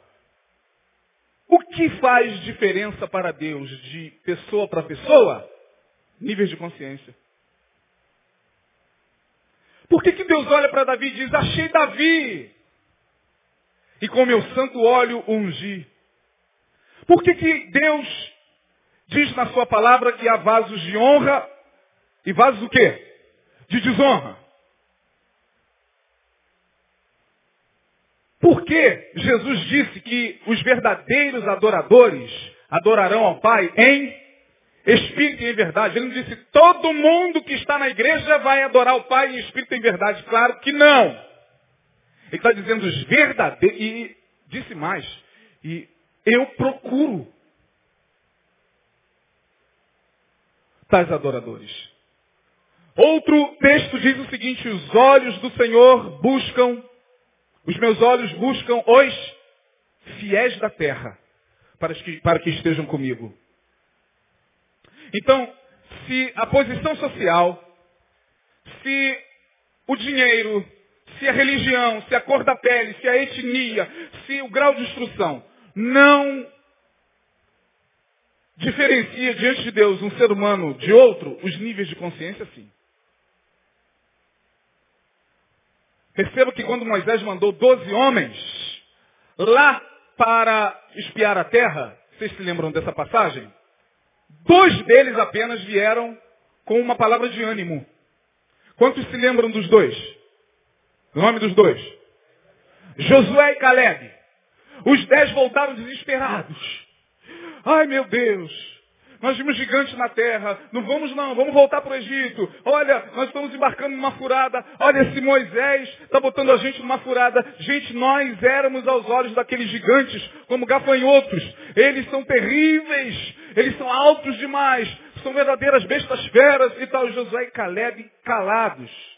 O que faz diferença para Deus de pessoa para pessoa? Níveis de consciência. Por que, que Deus olha para Davi e diz, achei Davi? E com meu santo óleo ungi. Por que, que Deus diz na sua palavra que há vasos de honra e vasos o quê? De desonra. Por que Jesus disse que os verdadeiros adoradores adorarão ao Pai em espírito e em verdade. Ele não disse, todo mundo que está na igreja vai adorar o Pai em espírito e em verdade. Claro que não. Ele está dizendo os verdadeiros, e disse mais, e eu procuro. tais adoradores. Outro texto diz o seguinte, os olhos do Senhor buscam, os meus olhos buscam os fiéis da terra, para que, para que estejam comigo. Então, se a posição social, se o dinheiro, se a religião, se a cor da pele, se a etnia, se o grau de instrução não diferencia diante de Deus um ser humano de outro, os níveis de consciência sim. Perceba que quando Moisés mandou doze homens lá para espiar a terra, vocês se lembram dessa passagem? Dois deles apenas vieram com uma palavra de ânimo. Quantos se lembram dos dois? O nome dos dois? Josué e Caleb. Os dez voltaram desesperados. Ai meu Deus, nós vimos gigantes na terra. Não vamos não, vamos voltar para o Egito. Olha, nós estamos embarcando numa furada. Olha, esse Moisés está botando a gente numa furada. Gente, nós éramos aos olhos daqueles gigantes como gafanhotos. Eles são terríveis. Eles são altos demais. São verdadeiras bestas feras. E tal Josué e Caleb calados.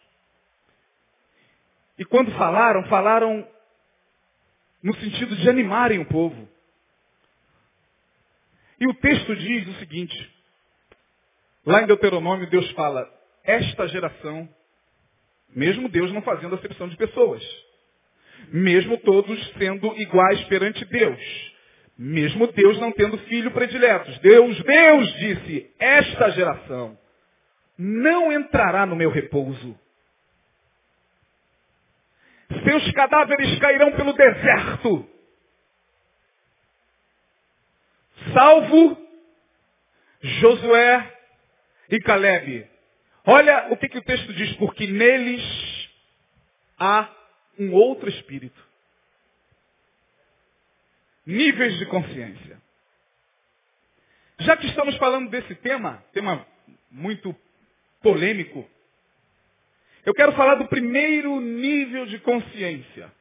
E quando falaram, falaram no sentido de animarem o povo. E o texto diz o seguinte, lá em Deuteronômio Deus fala, esta geração, mesmo Deus não fazendo acepção de pessoas, mesmo todos sendo iguais perante Deus, mesmo Deus não tendo filho prediletos, Deus, Deus disse, esta geração não entrará no meu repouso. Seus cadáveres cairão pelo deserto salvo Josué e Caleb. Olha o que, que o texto diz, porque neles há um outro espírito. Níveis de consciência. Já que estamos falando desse tema, tema muito polêmico, eu quero falar do primeiro nível de consciência.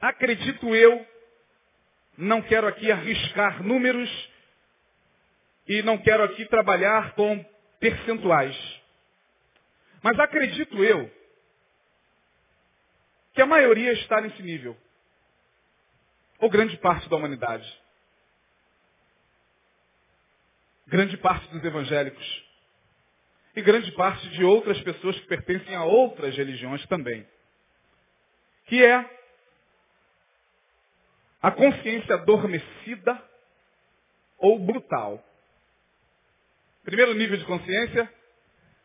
Acredito eu não quero aqui arriscar números e não quero aqui trabalhar com percentuais. Mas acredito eu que a maioria está nesse nível. Ou grande parte da humanidade. Grande parte dos evangélicos. E grande parte de outras pessoas que pertencem a outras religiões também. Que é a consciência adormecida ou brutal. Primeiro nível de consciência,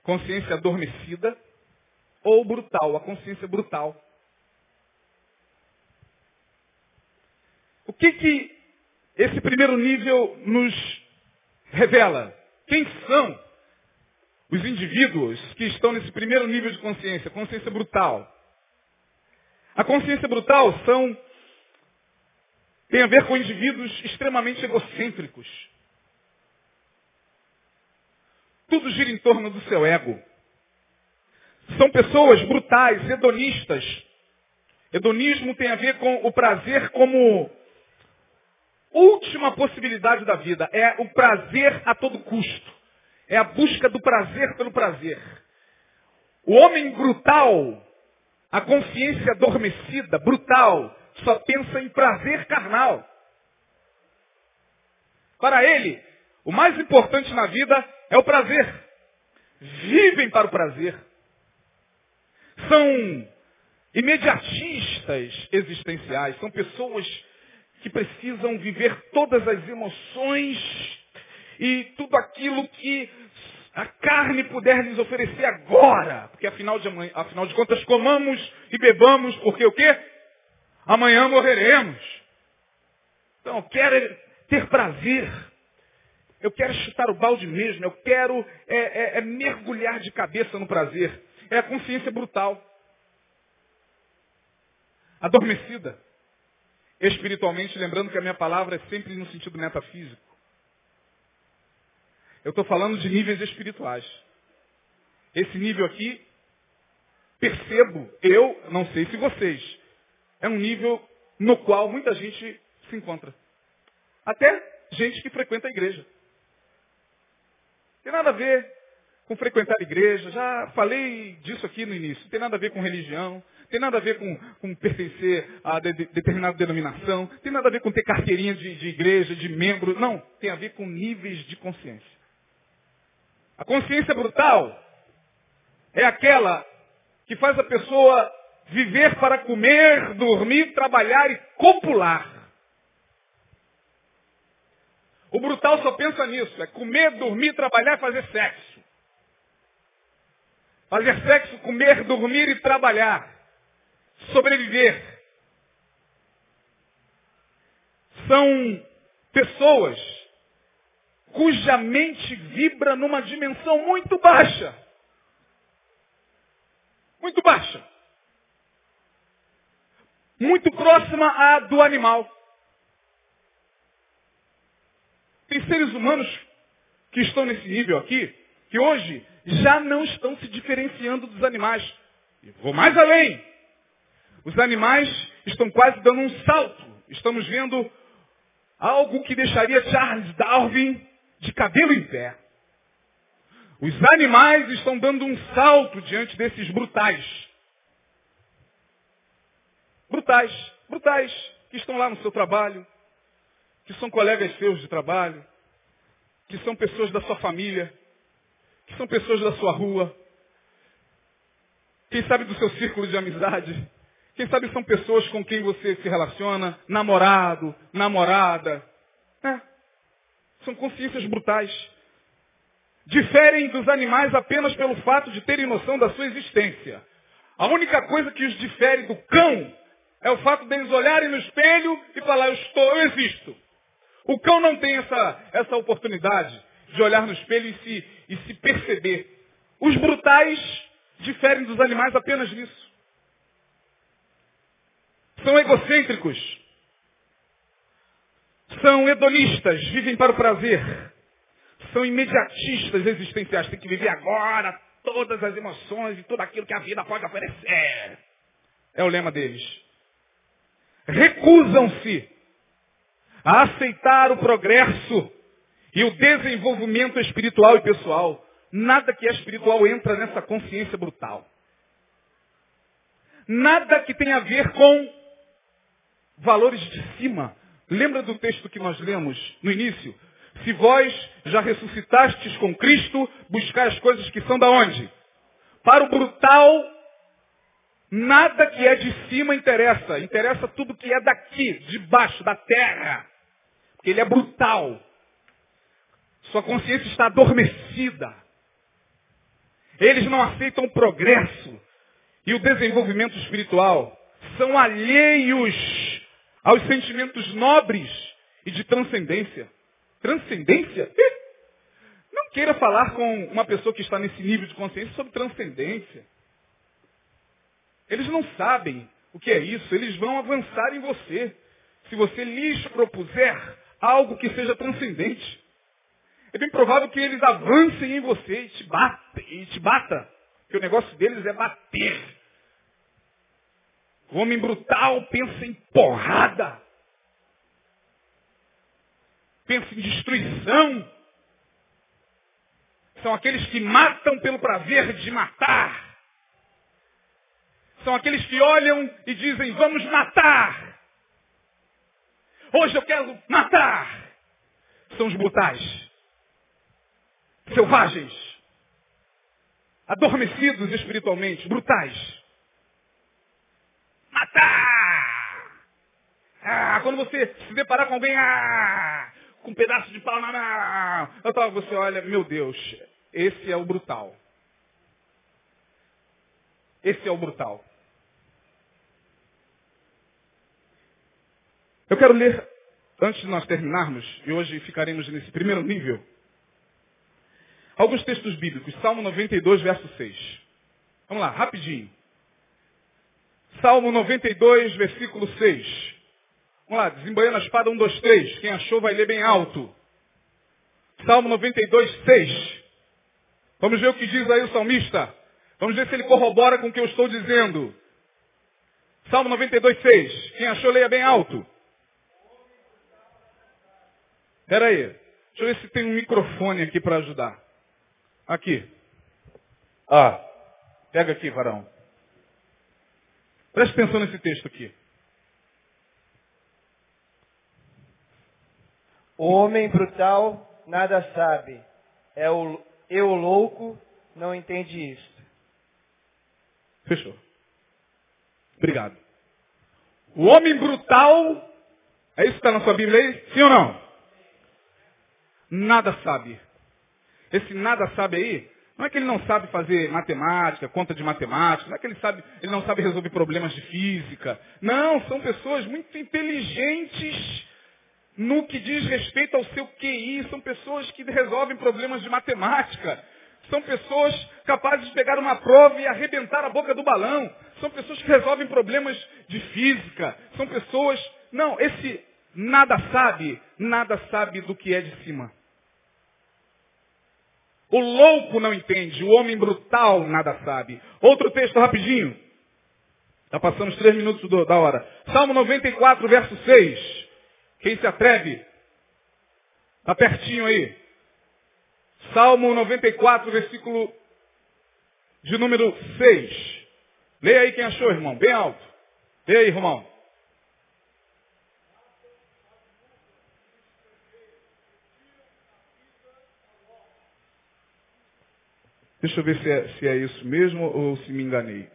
consciência adormecida ou brutal, a consciência brutal. O que que esse primeiro nível nos revela? Quem são os indivíduos que estão nesse primeiro nível de consciência, consciência brutal? A consciência brutal são tem a ver com indivíduos extremamente egocêntricos. Tudo gira em torno do seu ego. São pessoas brutais, hedonistas. Hedonismo tem a ver com o prazer como última possibilidade da vida. É o prazer a todo custo. É a busca do prazer pelo prazer. O homem brutal, a consciência adormecida, brutal, só pensa em prazer carnal. Para ele, o mais importante na vida é o prazer. Vivem para o prazer. São imediatistas existenciais. São pessoas que precisam viver todas as emoções e tudo aquilo que a carne puder lhes oferecer agora. Porque afinal de, afinal de contas, comamos e bebamos, porque o quê? Amanhã morreremos. Então eu quero ter prazer. Eu quero chutar o balde mesmo. Eu quero é, é, é mergulhar de cabeça no prazer. É a consciência brutal. Adormecida. Espiritualmente, lembrando que a minha palavra é sempre no sentido metafísico. Eu estou falando de níveis espirituais. Esse nível aqui, percebo, eu, não sei se vocês, é um nível no qual muita gente se encontra. Até gente que frequenta a igreja. Tem nada a ver com frequentar a igreja. Já falei disso aqui no início. Tem nada a ver com religião. Tem nada a ver com, com pertencer a de, de, determinada denominação. Tem nada a ver com ter carteirinha de, de igreja, de membro. Não. Tem a ver com níveis de consciência. A consciência brutal é aquela que faz a pessoa viver para comer, dormir, trabalhar e copular. O brutal só pensa nisso, é comer, dormir, trabalhar e fazer sexo. Fazer sexo, comer, dormir e trabalhar. Sobreviver. São pessoas cuja mente vibra numa dimensão muito baixa. Muito baixa. Muito próxima à do animal. Tem seres humanos que estão nesse nível aqui, que hoje já não estão se diferenciando dos animais. E vou mais além. Os animais estão quase dando um salto. Estamos vendo algo que deixaria Charles Darwin de cabelo em pé. Os animais estão dando um salto diante desses brutais. Brutais, brutais, que estão lá no seu trabalho, que são colegas seus de trabalho, que são pessoas da sua família, que são pessoas da sua rua, quem sabe do seu círculo de amizade, quem sabe são pessoas com quem você se relaciona, namorado, namorada. É. São consciências brutais. Diferem dos animais apenas pelo fato de terem noção da sua existência. A única coisa que os difere do cão é o fato deles olharem no espelho e falar, eu estou, eu existo. O cão não tem essa, essa oportunidade de olhar no espelho e se, e se perceber. Os brutais diferem dos animais apenas nisso. São egocêntricos. São hedonistas, vivem para o prazer. São imediatistas existenciais, tem que viver agora todas as emoções e tudo aquilo que a vida pode oferecer. É o lema deles. Recusam-se a aceitar o progresso e o desenvolvimento espiritual e pessoal. Nada que é espiritual entra nessa consciência brutal. Nada que tenha a ver com valores de cima. Lembra do texto que nós lemos no início? Se vós já ressuscitastes com Cristo, buscai as coisas que são da onde? Para o brutal, nada que é de cima interessa. Interessa tudo que é daqui, de baixo, da terra. Porque ele é brutal. Sua consciência está adormecida. Eles não aceitam o progresso e o desenvolvimento espiritual. São alheios aos sentimentos nobres e de transcendência. Transcendência? Não queira falar com uma pessoa que está nesse nível de consciência sobre transcendência. Eles não sabem o que é isso. Eles vão avançar em você. Se você lhes propuser algo que seja transcendente. É bem provável que eles avancem em você e te bata, e te bata. Porque o negócio deles é bater. O homem brutal pensa em porrada. Pensa em destruição. São aqueles que matam pelo prazer de matar. São aqueles que olham e dizem, vamos matar. Hoje eu quero matar. São os brutais. Selvagens. Adormecidos espiritualmente. Brutais. Matar! Ah, quando você se deparar com alguém, ah, com um pedaço de pau na mão, então você olha, meu Deus, esse é o brutal. Esse é o brutal. Eu quero ler, antes de nós terminarmos, e hoje ficaremos nesse primeiro nível, alguns textos bíblicos. Salmo 92, verso 6. Vamos lá, rapidinho. Salmo 92, versículo 6. Vamos lá, desembanhando a espada, 1, 2, 3. Quem achou vai ler bem alto. Salmo 92, 6. Vamos ver o que diz aí o salmista. Vamos ver se ele corrobora com o que eu estou dizendo. Salmo 92, 6. Quem achou, leia bem alto. Espera aí. Deixa eu ver se tem um microfone aqui para ajudar. Aqui. Ah, pega aqui, varão. Preste atenção nesse texto aqui. O homem brutal nada sabe. É o eu louco não entende isto. Fechou. Obrigado. O homem brutal, é isso que está na sua Bíblia aí? Sim ou não? Nada sabe. Esse nada sabe aí, não é que ele não sabe fazer matemática, conta de matemática, não é que ele, sabe, ele não sabe resolver problemas de física. Não, são pessoas muito inteligentes no que diz respeito ao seu QI, são pessoas que resolvem problemas de matemática. São pessoas capazes de pegar uma prova e arrebentar a boca do balão. São pessoas que resolvem problemas de física. São pessoas. Não, esse nada sabe, nada sabe do que é de cima. O louco não entende, o homem brutal nada sabe. Outro texto rapidinho. Já passamos três minutos da hora. Salmo 94, verso 6. Quem se atreve? Está pertinho aí. Salmo 94, versículo de número 6. Leia aí quem achou, irmão, bem alto. Leia aí, irmão. Deixa eu ver se é, se é isso mesmo ou se me enganei.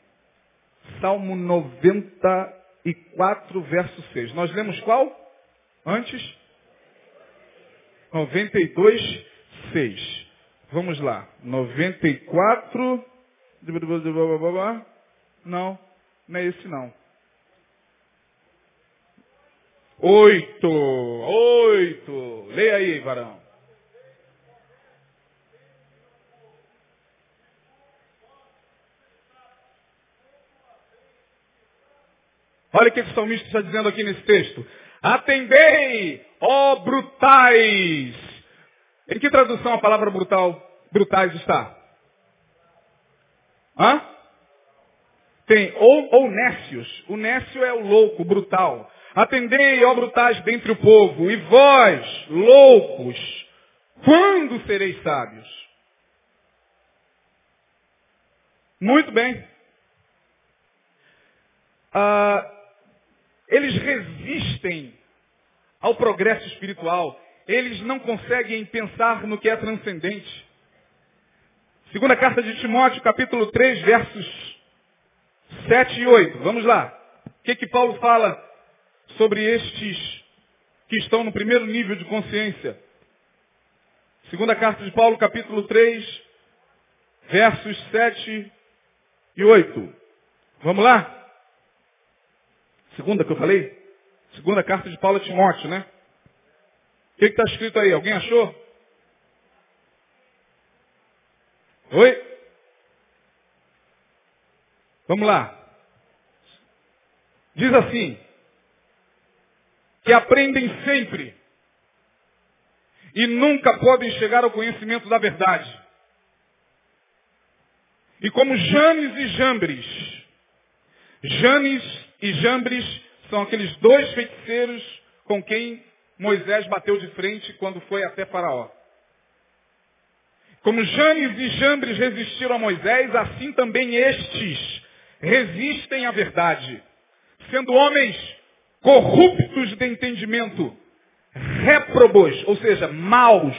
Salmo 94, verso 6. Nós lemos qual? Antes? 92, 6. Vamos lá. 94. Não, não é esse não. Oito. Oito. Leia aí, varão. Olha o que o salmista está dizendo aqui nesse texto. Atendei, ó brutais. Em que tradução a palavra brutal, brutais está? Hã? Tem ou, ou nécios. O nécio é o louco, brutal. Atendei, ó brutais dentre o povo, e vós, loucos, quando sereis sábios? Muito bem. Ah, eles resistem ao progresso espiritual. Eles não conseguem pensar no que é transcendente. Segunda carta de Timóteo, capítulo 3, versos 7 e 8. Vamos lá. O que, que Paulo fala sobre estes que estão no primeiro nível de consciência? Segunda carta de Paulo, capítulo 3, versos 7 e 8. Vamos lá? Segunda que eu falei? Segunda carta de Paulo a Timóteo, né? O que está escrito aí? Alguém achou? Oi? Vamos lá. Diz assim, que aprendem sempre e nunca podem chegar ao conhecimento da verdade. E como Janes e Jambres, Janes e Jambres são aqueles dois feiticeiros com quem Moisés bateu de frente quando foi até Faraó. Como Janes e Jambres resistiram a Moisés, assim também estes resistem à verdade, sendo homens corruptos de entendimento, réprobos, ou seja, maus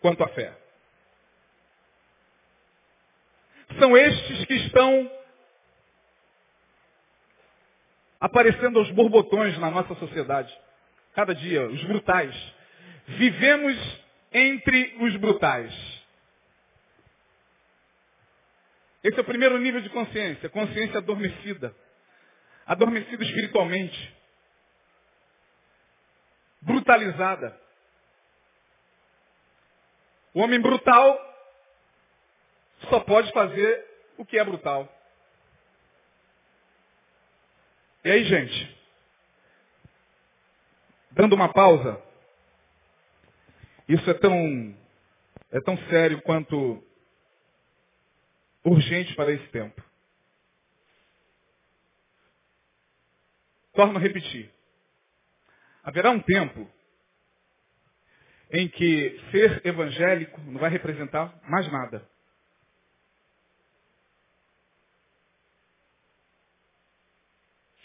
quanto à fé. São estes que estão aparecendo aos borbotões na nossa sociedade. Cada dia, os brutais. Vivemos entre os brutais. Esse é o primeiro nível de consciência, consciência adormecida. Adormecida espiritualmente. Brutalizada. O homem brutal só pode fazer o que é brutal. E aí, gente? Dando uma pausa. Isso é tão, é tão sério quanto urgente para esse tempo. Torno a repetir. Haverá um tempo em que ser evangélico não vai representar mais nada.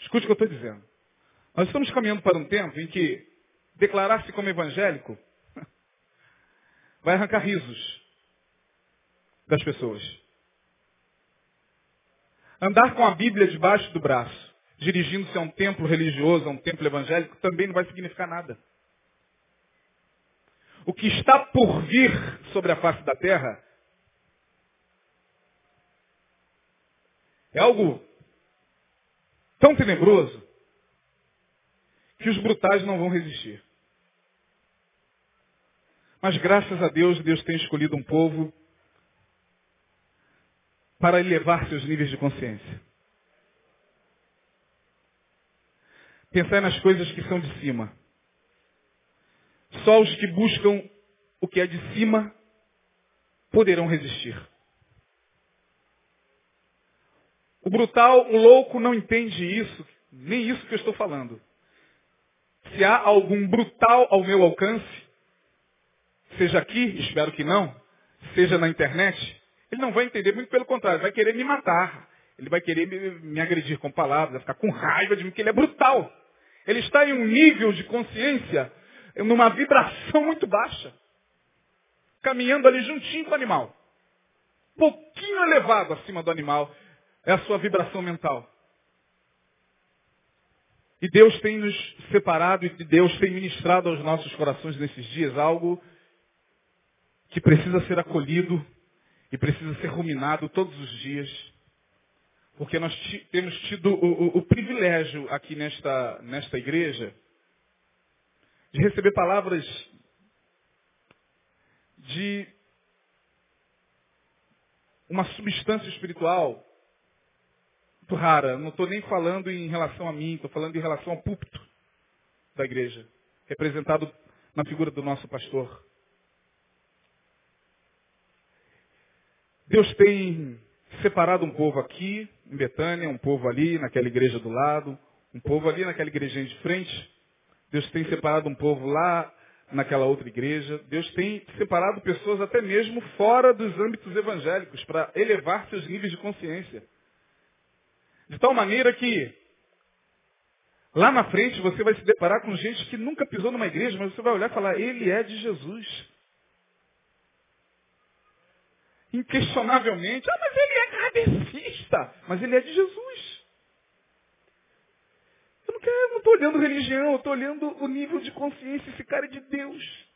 Escute o que eu estou dizendo. Nós estamos caminhando para um tempo em que declarar-se como evangélico <laughs> vai arrancar risos das pessoas. Andar com a Bíblia debaixo do braço, dirigindo-se a um templo religioso, a um templo evangélico, também não vai significar nada. O que está por vir sobre a face da terra é algo tão tenebroso que os brutais não vão resistir. Mas graças a Deus, Deus tem escolhido um povo para elevar seus níveis de consciência. Pensar nas coisas que são de cima. Só os que buscam o que é de cima poderão resistir. O brutal, o louco não entende isso, nem isso que eu estou falando. Se há algum brutal ao meu alcance, seja aqui, espero que não, seja na internet, ele não vai entender, muito pelo contrário, vai querer me matar. Ele vai querer me, me agredir com palavras, vai ficar com raiva de mim, porque ele é brutal. Ele está em um nível de consciência, numa vibração muito baixa. Caminhando ali juntinho com o animal. Pouquinho elevado acima do animal é a sua vibração mental. E Deus tem nos separado e Deus tem ministrado aos nossos corações nesses dias algo que precisa ser acolhido e precisa ser ruminado todos os dias. Porque nós temos tido o, o, o privilégio aqui nesta, nesta igreja de receber palavras de uma substância espiritual muito rara. Não estou nem falando em relação a mim, estou falando em relação ao púlpito da igreja, representado na figura do nosso pastor. Deus tem separado um povo aqui, em Betânia, um povo ali, naquela igreja do lado, um povo ali naquela igrejinha de frente. Deus tem separado um povo lá naquela outra igreja. Deus tem separado pessoas até mesmo fora dos âmbitos evangélicos para elevar seus níveis de consciência. De tal maneira que lá na frente você vai se deparar com gente que nunca pisou numa igreja, mas você vai olhar e falar, ele é de Jesus. Inquestionavelmente, ah, mas ele é kardecista, mas ele é de Jesus. Eu não quero, não estou olhando religião, eu estou olhando o nível de consciência, esse cara é de Deus.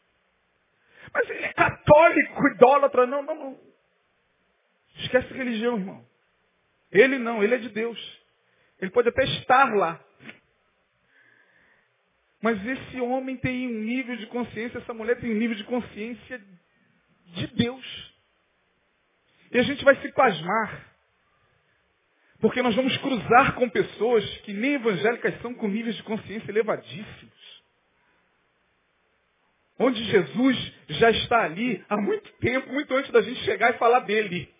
Mas ele é católico, idólatra, não, não, não. Esquece religião, irmão. Ele não, ele é de Deus. Ele pode até estar lá. Mas esse homem tem um nível de consciência, essa mulher tem um nível de consciência de Deus. E a gente vai se pasmar. Porque nós vamos cruzar com pessoas que nem evangélicas são com níveis de consciência elevadíssimos. Onde Jesus já está ali há muito tempo, muito antes da gente chegar e falar dele.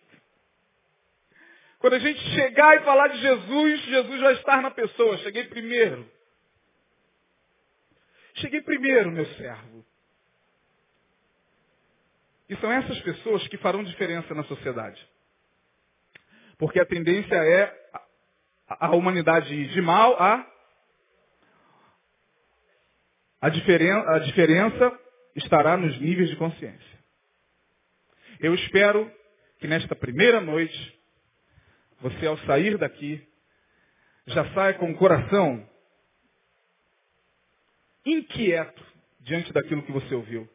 Quando a gente chegar e falar de Jesus, Jesus vai estar na pessoa. Cheguei primeiro. Cheguei primeiro, meu servo. E são essas pessoas que farão diferença na sociedade. Porque a tendência é a humanidade ir de mal a. A, diferen a diferença estará nos níveis de consciência. Eu espero que nesta primeira noite você ao sair daqui, já sai com o coração inquieto diante daquilo que você ouviu.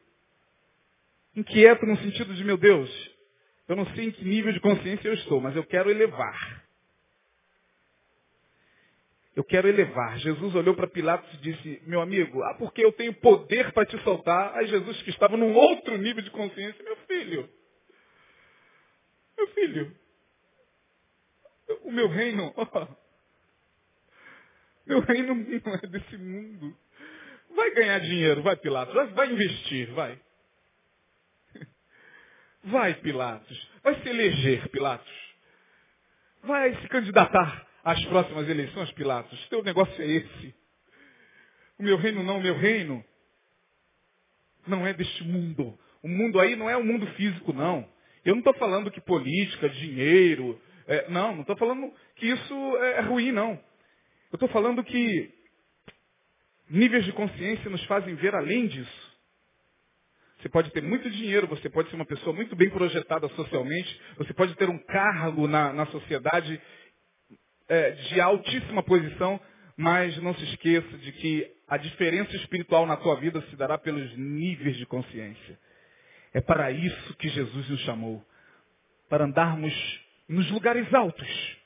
Inquieto no sentido de, meu Deus, eu não sei em que nível de consciência eu estou, mas eu quero elevar. Eu quero elevar. Jesus olhou para Pilatos e disse, meu amigo, ah, porque eu tenho poder para te soltar. Aí Jesus, que estava num outro nível de consciência, meu filho, meu filho, o meu reino, oh, meu reino não é desse mundo. Vai ganhar dinheiro, vai Pilatos, vai, vai investir, vai. Vai Pilatos, vai se eleger Pilatos. Vai se candidatar às próximas eleições, Pilatos. Teu negócio é esse. O meu reino não, o meu reino não é deste mundo. O mundo aí não é o mundo físico, não. Eu não estou falando que política, dinheiro, é, não, não estou falando que isso é ruim, não. Eu estou falando que níveis de consciência nos fazem ver além disso. Você pode ter muito dinheiro, você pode ser uma pessoa muito bem projetada socialmente, você pode ter um cargo na, na sociedade é, de altíssima posição, mas não se esqueça de que a diferença espiritual na tua vida se dará pelos níveis de consciência. É para isso que Jesus nos chamou. Para andarmos nos lugares altos.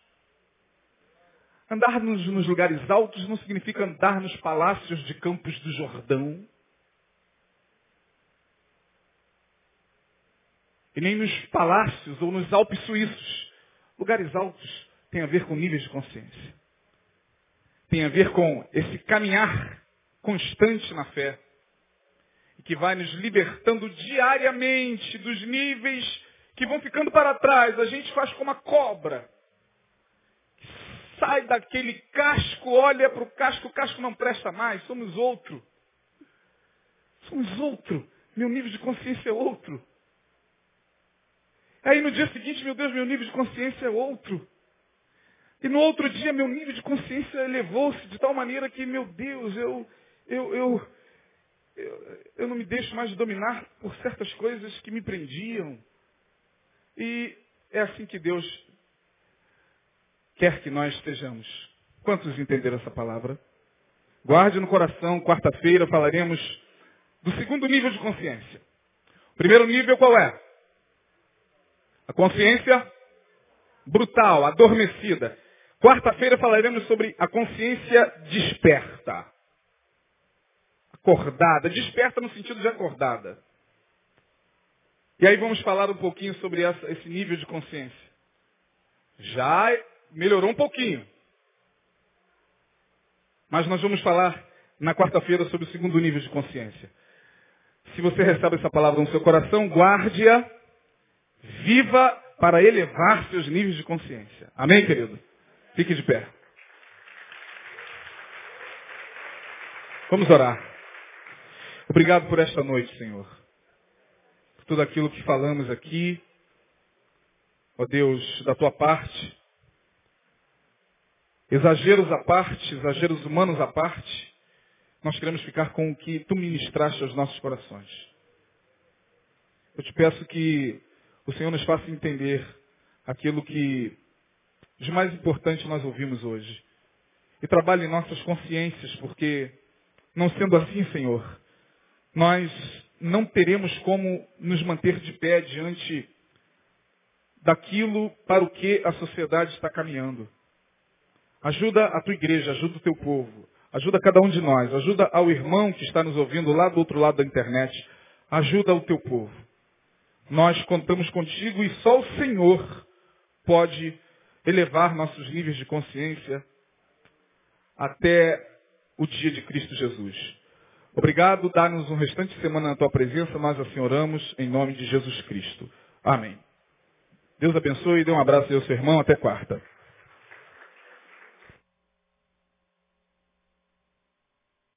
Andar nos, nos lugares altos não significa andar nos palácios de Campos do Jordão. E nem nos palácios ou nos Alpes suíços. Lugares altos têm a ver com níveis de consciência. Tem a ver com esse caminhar constante na fé e que vai nos libertando diariamente dos níveis que vão ficando para trás. A gente faz como a cobra. Sai daquele casco, olha para o casco, o casco não presta mais, somos outro. Somos outro. Meu nível de consciência é outro. Aí no dia seguinte, meu Deus, meu nível de consciência é outro. E no outro dia, meu nível de consciência elevou-se de tal maneira que, meu Deus, eu, eu, eu, eu, eu não me deixo mais dominar por certas coisas que me prendiam. E é assim que Deus quer que nós estejamos. Quantos entenderam essa palavra? Guarde no coração, quarta-feira falaremos do segundo nível de consciência. O primeiro nível qual é? A consciência brutal, adormecida. Quarta-feira falaremos sobre a consciência desperta acordada, desperta no sentido de acordada. E aí vamos falar um pouquinho sobre essa, esse nível de consciência. Já melhorou um pouquinho. Mas nós vamos falar na quarta-feira sobre o segundo nível de consciência. Se você recebe essa palavra no seu coração, guarde-a, viva para elevar seus níveis de consciência. Amém, querido? Fique de pé. Vamos orar. Obrigado por esta noite, Senhor. Tudo aquilo que falamos aqui. Ó Deus, da tua parte. Exageros à parte, exageros humanos à parte. Nós queremos ficar com o que tu ministraste aos nossos corações. Eu te peço que o Senhor nos faça entender aquilo que de mais importante nós ouvimos hoje. E trabalhe em nossas consciências, porque, não sendo assim, Senhor, nós não teremos como nos manter de pé diante daquilo para o que a sociedade está caminhando. Ajuda a tua igreja, ajuda o teu povo, ajuda cada um de nós, ajuda ao irmão que está nos ouvindo lá do outro lado da internet, ajuda o teu povo. Nós contamos contigo e só o Senhor pode elevar nossos níveis de consciência até o dia de Cristo Jesus. Obrigado, dá-nos um restante de semana na tua presença, nós assim oramos em nome de Jesus Cristo. Amém. Deus abençoe e dê um abraço ao seu irmão, até quarta.